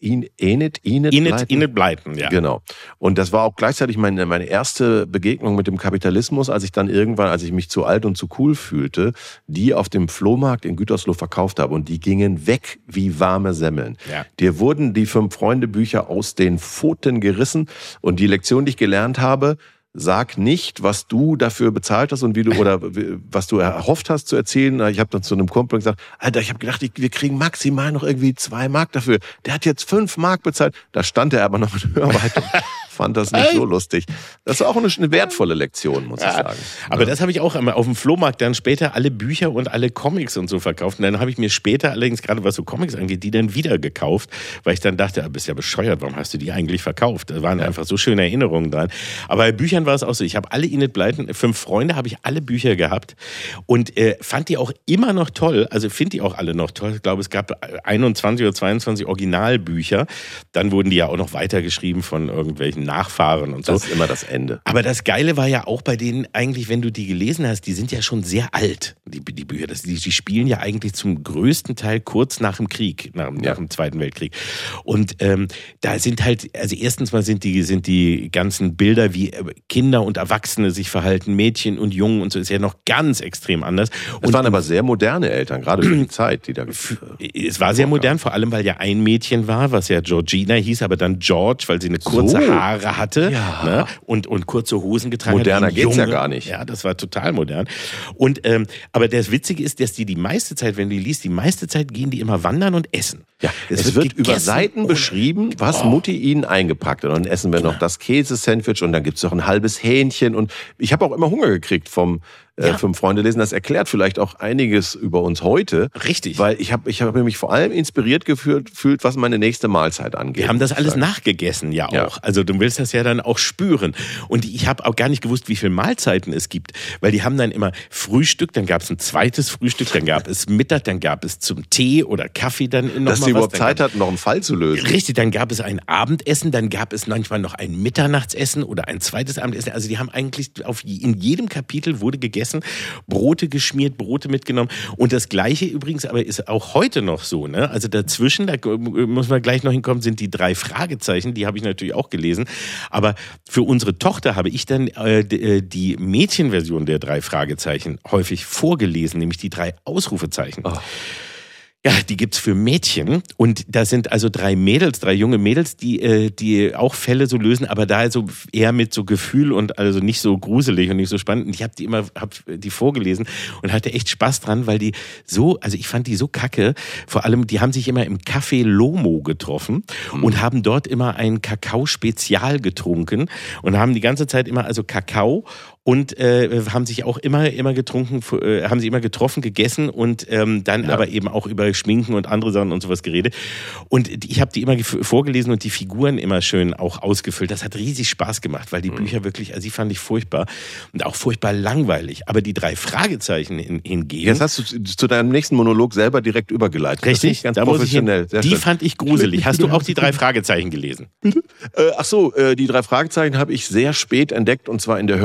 äh Enid, Enid, Enid, Enid, Enid Blyton, ja. Genau. Und das war auch gleichzeitig meine, meine erste Begegnung mit dem Kapitalismus, als ich dann irgendwann, als ich mich zu alt und zu cool fühlte, die auf dem Flohmarkt in Gütersloh verkauft habe. Und die gingen weg wie warme Semmeln. Ja. Dir wurden die Fünf-Freunde-Bücher aus den Pfoten gerissen. Und die Lektion, die ich gelernt habe, sag nicht, was du dafür bezahlt hast und wie du oder was du erhofft hast zu erzählen. Ich habe dann zu einem Kumpel gesagt, Alter, ich habe gedacht, wir kriegen maximal noch irgendwie zwei Mark dafür. Der hat jetzt fünf Mark bezahlt. Da stand er aber noch in Hörweite fand das nicht so lustig. Das war auch eine, eine wertvolle Lektion, muss ja, ich sagen. Aber ja. das habe ich auch auf dem Flohmarkt dann später alle Bücher und alle Comics und so verkauft. Und dann habe ich mir später allerdings, gerade was so Comics angeht, die dann wieder gekauft, weil ich dann dachte, du ah, bist ja bescheuert, warum hast du die eigentlich verkauft? Da waren ja. einfach so schöne Erinnerungen dran. Aber bei Büchern war es auch so. Ich habe alle Enid Blyton, fünf Freunde, habe ich alle Bücher gehabt und äh, fand die auch immer noch toll. Also finde die auch alle noch toll. Ich glaube, es gab 21 oder 22 Originalbücher. Dann wurden die ja auch noch weitergeschrieben von irgendwelchen Nachfahren und so. Das ist immer das Ende. Aber das Geile war ja auch bei denen eigentlich, wenn du die gelesen hast, die sind ja schon sehr alt, die, die Bücher. Das, die, die spielen ja eigentlich zum größten Teil kurz nach dem Krieg, nach, ja. nach dem Zweiten Weltkrieg. Und ähm, da sind halt, also erstens mal sind die, sind die ganzen Bilder, wie äh, Kinder und Erwachsene sich verhalten, Mädchen und Jungen und so, ist ja noch ganz extrem anders. Es waren aber sehr moderne Eltern, gerade für die Zeit, die da. Es war sehr modern, vor allem, weil ja ein Mädchen war, was ja Georgina hieß, aber dann George, weil sie eine kurze so. Haare Haare hatte ja. ne? und, und kurze Hosen getragen Moderner hat. Moderner geht's ja gar nicht. Ja, das war total modern. Und ähm, aber das Witzige ist, dass die die meiste Zeit, wenn du die liest, die meiste Zeit gehen die immer wandern und essen. Ja, es, es wird, wird über Seiten beschrieben, was oh. Mutti ihnen eingepackt hat. Und dann essen wir noch das Käsesandwich und dann gibt's noch ein halbes Hähnchen. Und ich habe auch immer Hunger gekriegt vom äh, ja. Fünf Freunde lesen. Das erklärt vielleicht auch einiges über uns heute. Richtig. Weil ich habe ich hab mich vor allem inspiriert gefühlt, fühlt, was meine nächste Mahlzeit angeht. Wir haben das alles nachgegessen ja auch. Ja. Also du willst das ja dann auch spüren. Und ich habe auch gar nicht gewusst, wie viele Mahlzeiten es gibt. Weil die haben dann immer Frühstück, dann gab es ein zweites Frühstück, dann gab es Mittag, dann gab es zum Tee oder Kaffee dann noch Dass sie überhaupt Zeit hatten, noch einen Fall zu lösen. Richtig, dann gab es ein Abendessen, dann gab es manchmal noch ein Mitternachtsessen oder ein zweites Abendessen. Also die haben eigentlich auf, in jedem Kapitel wurde gegessen. Brot Brote geschmiert, Brote mitgenommen. Und das Gleiche übrigens aber ist auch heute noch so. Ne? Also dazwischen, da muss man gleich noch hinkommen, sind die drei Fragezeichen. Die habe ich natürlich auch gelesen. Aber für unsere Tochter habe ich dann äh, äh die Mädchenversion der drei Fragezeichen häufig vorgelesen, nämlich die drei Ausrufezeichen. Oh. Ja, die gibt's für Mädchen und da sind also drei Mädels, drei junge Mädels, die äh, die auch Fälle so lösen, aber da so eher mit so Gefühl und also nicht so gruselig und nicht so spannend. Und ich habe die immer hab die vorgelesen und hatte echt Spaß dran, weil die so, also ich fand die so kacke. Vor allem, die haben sich immer im Café Lomo getroffen mhm. und haben dort immer ein Kakao Spezial getrunken und haben die ganze Zeit immer also Kakao und äh, haben sich auch immer immer getrunken, äh, haben sie immer getroffen, gegessen und ähm, dann ja. aber eben auch über Schminken und andere Sachen und sowas geredet. Und ich habe die immer vorgelesen und die Figuren immer schön auch ausgefüllt. Das hat riesig Spaß gemacht, weil die mhm. Bücher wirklich, also die fand ich furchtbar und auch furchtbar langweilig. Aber die drei Fragezeichen hingegen. Jetzt hast du zu deinem nächsten Monolog selber direkt übergeleitet. Richtig, ganz da professionell. Hin, die schön. fand ich gruselig. Hast du auch die drei Fragezeichen gelesen? Bitte? Äh, ach so, äh, die drei Fragezeichen habe ich sehr spät entdeckt und zwar in der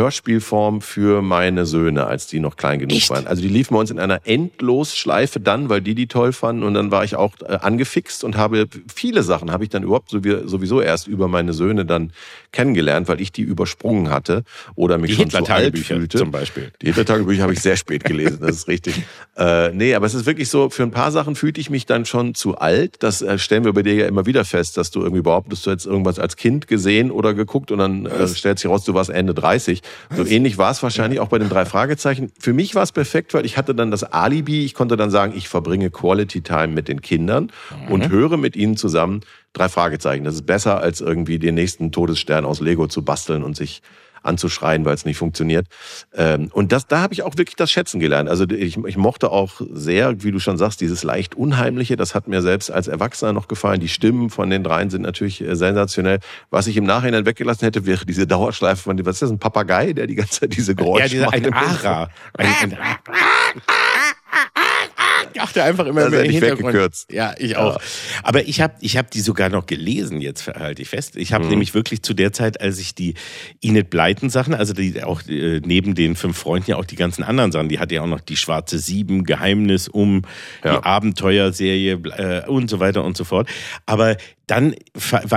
Hörspielform für meine Söhne, als die noch klein genug Echt? waren. Also die liefen bei uns in einer Endlosschleife dann, weil die die toll fanden und dann war ich auch äh, angefixt und habe viele Sachen habe ich dann überhaupt sowieso erst über meine Söhne dann kennengelernt, weil ich die übersprungen hatte oder mich die schon zu alt fühlte. Zum Beispiel. Die Hitler-Tagebücher habe ich sehr spät gelesen, das ist richtig. Äh, nee, aber es ist wirklich so, für ein paar Sachen fühlte ich mich dann schon zu alt. Das äh, stellen wir bei dir ja immer wieder fest, dass du irgendwie behauptest, du hättest irgendwas als Kind gesehen oder geguckt und dann äh, stellt sich raus, du warst Ende 30. So ähnlich war es wahrscheinlich auch bei den drei Fragezeichen. Für mich war es perfekt, weil ich hatte dann das Alibi. Ich konnte dann sagen, ich verbringe Quality Time mit den Kindern mhm. und höre mit ihnen zusammen drei Fragezeichen. Das ist besser, als irgendwie den nächsten Todesstern aus Lego zu basteln und sich anzuschreien, weil es nicht funktioniert. Ähm, und das, da habe ich auch wirklich das Schätzen gelernt. Also ich, ich mochte auch sehr, wie du schon sagst, dieses leicht Unheimliche. Das hat mir selbst als Erwachsener noch gefallen. Die Stimmen von den dreien sind natürlich äh, sensationell. Was ich im Nachhinein weggelassen hätte, wäre diese Dauerschleife von, was ist das, ein Papagei, der die ganze Zeit diese Geräusche ja, diese, macht. Ein Ara. Ein, ein, dachte einfach immer mehr Weggekürzt. Ja, ich auch. Ja. Aber ich habe ich hab die sogar noch gelesen, jetzt halte ich fest. Ich habe mhm. nämlich wirklich zu der Zeit, als ich die Enid Blyton Sachen, also die auch äh, neben den fünf Freunden ja auch die ganzen anderen Sachen, die hatte ja auch noch die Schwarze Sieben, Geheimnis um, ja. die Abenteuerserie äh, und so weiter und so fort. Aber dann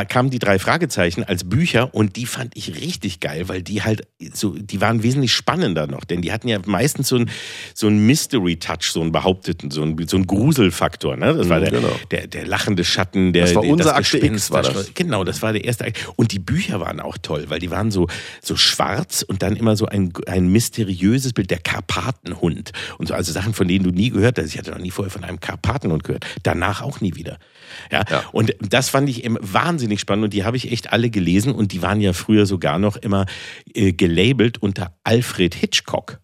kamen die drei Fragezeichen als Bücher und die fand ich richtig geil, weil die halt so, die waren wesentlich spannender noch, denn die hatten ja meistens so ein so ein Mystery Touch, so einen behaupteten, so ein so ein Gruselfaktor, ne? Das war mhm, der, genau. der, der lachende Schatten, der das war unser das Akte X, war das. Genau, das war der erste Akte. Und die Bücher waren auch toll, weil die waren so so schwarz und dann immer so ein ein mysteriöses Bild, der Karpatenhund und so, also Sachen, von denen du nie gehört hast. Ich hatte noch nie vorher von einem Karpatenhund gehört. Danach auch nie wieder. Ja, ja. und das fand ich wahnsinnig spannend und die habe ich echt alle gelesen und die waren ja früher sogar noch immer äh, gelabelt unter Alfred Hitchcock.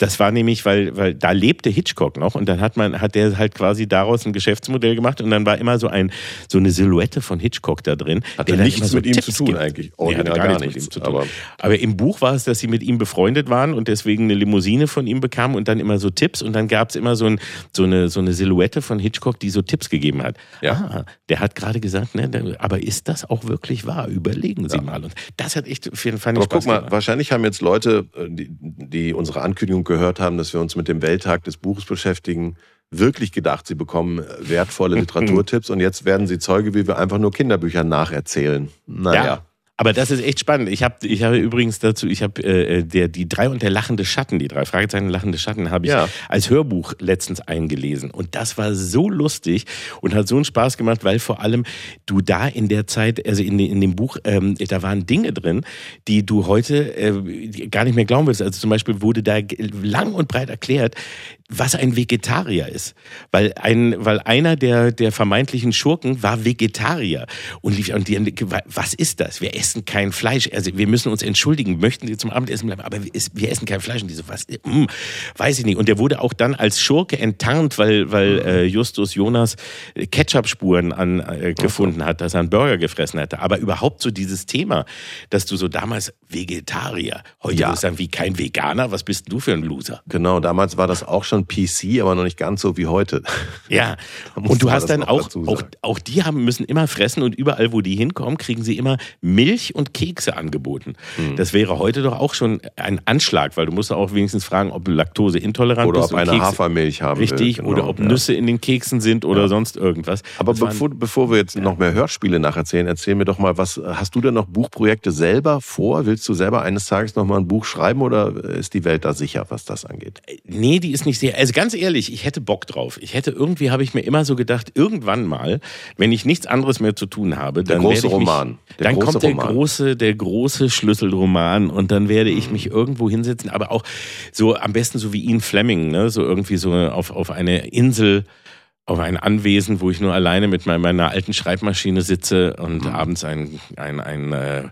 Das war nämlich, weil, weil da lebte Hitchcock noch und dann hat man, hat der halt quasi daraus ein Geschäftsmodell gemacht und dann war immer so ein, so eine Silhouette von Hitchcock da drin. Hatte nichts so mit ihm Tipps zu tun gibt. eigentlich. Oh, nee, hatte gar, gar nichts mit ihm zu tun. Aber, aber im Buch war es, dass sie mit ihm befreundet waren und deswegen eine Limousine von ihm bekamen und dann immer so Tipps und dann gab es immer so, ein, so, eine, so eine Silhouette von Hitchcock, die so Tipps gegeben hat. Ja. Ah, der hat gerade gesagt, ne, aber ist das auch wirklich wahr? Überlegen Sie ja. mal. Und das hat echt, fand ich Aber guck mal, gemacht. wahrscheinlich haben jetzt Leute, äh, die, die unsere Ankündigung gehört haben, dass wir uns mit dem Welttag des Buches beschäftigen, wirklich gedacht, sie bekommen wertvolle Literaturtipps und jetzt werden sie Zeuge, wie wir einfach nur Kinderbücher nacherzählen. Naja. Ja. Aber das ist echt spannend. Ich habe ich habe übrigens dazu, ich habe äh, der die drei und der lachende Schatten, die drei Fragezeichen lachende Schatten habe ich ja. als Hörbuch letztens eingelesen und das war so lustig und hat so einen Spaß gemacht, weil vor allem du da in der Zeit, also in, in dem Buch, ähm, da waren Dinge drin, die du heute äh, gar nicht mehr glauben willst. Also zum Beispiel wurde da lang und breit erklärt, was ein Vegetarier ist. Weil ein, weil einer der, der vermeintlichen Schurken war Vegetarier. Und, lief, und die, was ist das? Wir essen kein Fleisch. Also wir müssen uns entschuldigen, möchten Sie zum Abendessen bleiben, aber wir essen kein Fleisch. Und die so, was, hm, weiß ich nicht. Und der wurde auch dann als Schurke enttarnt, weil, weil mhm. äh, Justus Jonas Ketchup-Spuren an, äh, gefunden hat, dass er einen Burger gefressen hatte. Aber überhaupt so dieses Thema, dass du so damals Vegetarier, heute ja. würdest du sagen, wie kein Veganer, was bist du für ein Loser? Genau, damals war das auch schon schon PC, aber noch nicht ganz so wie heute. Ja, und du hast dann auch, auch, auch die haben, müssen immer fressen und überall, wo die hinkommen, kriegen sie immer Milch und Kekse angeboten. Mhm. Das wäre heute doch auch schon ein Anschlag, weil du musst auch wenigstens fragen, ob du laktoseintolerant oder bist. Oder ob eine Kekse, Hafermilch haben Richtig, will, genau, oder ob ja. Nüsse in den Keksen sind oder ja. sonst irgendwas. Aber bevor, bevor wir jetzt noch mehr Hörspiele nacherzählen, erzähl mir doch mal, was hast du denn noch Buchprojekte selber vor? Willst du selber eines Tages noch mal ein Buch schreiben oder ist die Welt da sicher, was das angeht? Nee, die ist nicht sehr also ganz ehrlich, ich hätte Bock drauf. Ich hätte irgendwie, habe ich mir immer so gedacht, irgendwann mal, wenn ich nichts anderes mehr zu tun habe, dann der große mich, Roman. Der dann kommt der Roman. große, der große Schlüsselroman und dann werde ich mich irgendwo hinsetzen, aber auch so am besten so wie Ian Fleming, ne, so irgendwie so auf auf eine Insel auf ein Anwesen, wo ich nur alleine mit meiner alten Schreibmaschine sitze und mhm. abends ein, ein, ein äh,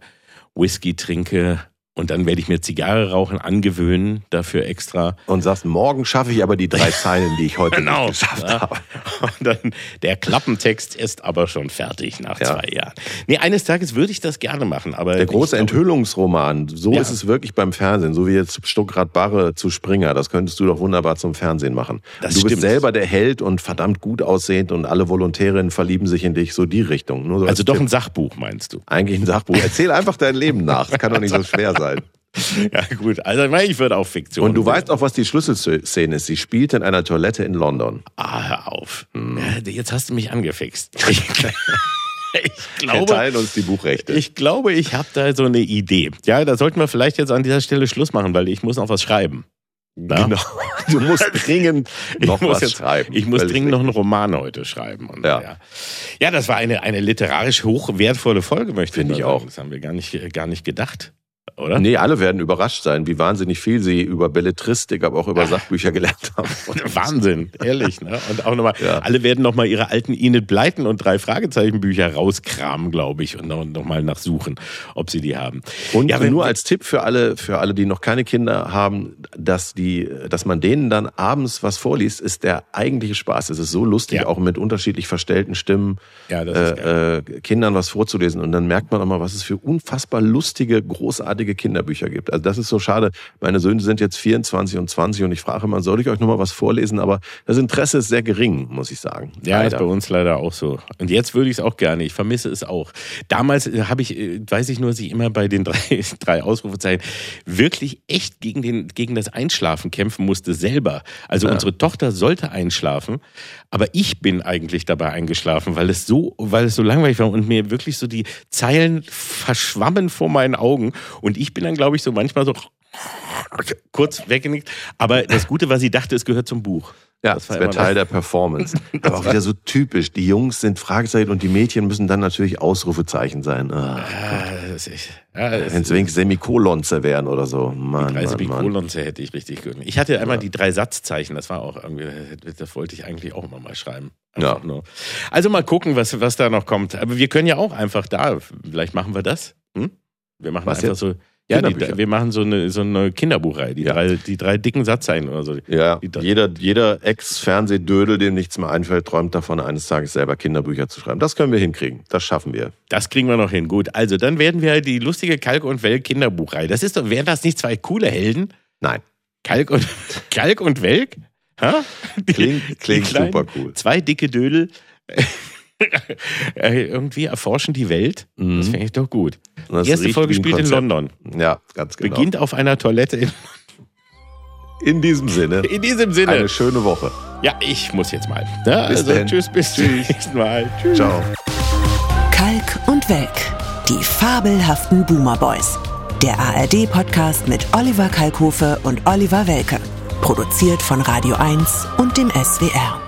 Whisky trinke Und dann werde ich mir Zigarre rauchen angewöhnen, dafür extra. Und sagst, morgen schaffe ich aber die drei Zeilen, die ich heute genau. nicht geschafft Ja. habe. Und dann, der Klappentext ist aber schon fertig nach Ja. zwei Jahren. Nee, eines Tages würde ich das gerne machen, aber. Der große glaube- Enthüllungsroman, so Ja. ist es wirklich beim Fernsehen, so wie jetzt Stuckrad Barre zu Springer, das könntest du doch wunderbar zum Fernsehen machen. Das du bist stimmt. selber der Held und verdammt gut aussehend und alle Volontärinnen verlieben sich in dich, so die Richtung. So als Also doch Tipp. ein Sachbuch, meinst du? Eigentlich ein Sachbuch. Erzähl einfach dein Leben nach, das kann doch nicht so schwer sein. Ja, gut. Also, ich würde auch Fiktion. Und du weißt auch, was die Schlüsselszene ist. Sie spielt in einer Toilette in London. Ah, hör auf. Hm. Jetzt hast du mich angefixt. Ich, ich Wir glaube. teilen uns die Buchrechte. Ich glaube, ich habe da so eine Idee. Ja, da sollten wir vielleicht jetzt an dieser Stelle Schluss machen, weil ich muss noch was schreiben. Na? Genau. Du musst dringend noch ich was jetzt, schreiben. Ich muss dringend noch einen Roman heute schreiben. Und, Ja. ja. ja, das war eine, eine literarisch hochwertvolle Folge, möchte Finde mal ich sagen. auch. Das haben wir gar nicht, gar nicht gedacht, oder? Nee, alle werden überrascht sein, wie wahnsinnig viel sie über Belletristik, aber auch über Sachbücher gelernt haben. Wahnsinn, ehrlich. Ne? Und auch nochmal, Ja. alle werden nochmal ihre alten Enid Blyton und drei Fragezeichenbücher rauskramen, glaube ich, und nochmal noch mal nachsuchen, ob sie die haben. Und ja, wenn, nur als Tipp für alle, für alle, die noch keine Kinder haben, dass die, dass man denen dann abends was vorliest, ist der eigentliche Spaß. Es ist so lustig, Ja. auch mit unterschiedlich verstellten Stimmen äh, äh, Kindern was vorzulesen. Und dann merkt man auch mal, was es für unfassbar lustige, großartige Kinderbücher gibt. Also das ist so schade. Meine Söhne sind jetzt 24 und 20 und ich frage immer, soll ich euch noch mal was vorlesen? Aber das Interesse ist sehr gering, muss ich sagen. Ja, ist Leider. bei uns leider auch so. Und jetzt würde ich es auch gerne. Ich vermisse es auch. Damals äh, habe ich, äh, weiß ich nur, dass ich immer bei den drei, drei Ausrufezeichen wirklich echt gegen, den, gegen das Einschlafen kämpfen musste selber. Also unsere Tochter sollte einschlafen, aber ich bin eigentlich dabei eingeschlafen, weil es so, weil es so langweilig war und mir wirklich so die Zeilen verschwammen vor meinen Augen. Und ich bin dann, glaube ich, so manchmal so kurz weggenickt. Aber das Gute war, sie dachte, es gehört zum Buch. Ja, Das das, war wäre Teil der Performance. Aber auch wieder so typisch. Die Jungs sind Fragezeichen und die Mädchen müssen dann natürlich Ausrufezeichen sein. Ah, Ja, das ist, ja, das Wenn es wenigstens Semikolonze wären oder so. Mann, drei Mann, Mann. Semikolonze hätte ich richtig gehört. Ich hatte einmal die drei Satzzeichen, das war auch irgendwie, das wollte ich eigentlich auch immer mal schreiben. Einfach Ja. nur. Also mal gucken, was, was da noch kommt. Aber wir können ja auch einfach da, vielleicht machen wir das. Hm? Wir machen Was einfach jetzt? so. Ja, die, wir machen so eine, so eine Kinderbuchreihe, die, Ja. drei, die drei dicken Satzzeichen oder so. Ja, Die jeder, jeder Ex-Fernsehdödel, dem nichts mehr einfällt, träumt davon, eines Tages selber Kinderbücher zu schreiben. Das können wir hinkriegen. Das schaffen wir. Das kriegen wir noch hin. Gut, also dann werden wir die lustige Kalk und Welk Kinderbuchreihe. Das ist doch, wären das nicht zwei coole Helden? Nein. Kalk und, Kalk und Welk? Ha? Die- Klingt, die klingt kleinen- super cool. Zwei dicke Dödel irgendwie erforschen die Welt. Das finde ich doch gut. Die erste Folge spielt in. London. Ja, ganz genau. Beginnt auf einer Toilette. In, In diesem Sinne, in diesem Sinne. eine schöne Woche. Ja, ich muss jetzt mal. Ja, Bis also, denn. tschüss, bis zum nächsten Mal. Tschüss. Ciao. Kalk und Welk. Die fabelhaften Boomer Boys. Der ARD-Podcast mit Oliver Kalkofe und Oliver Welke. Produziert von Radio 1 und dem SWR.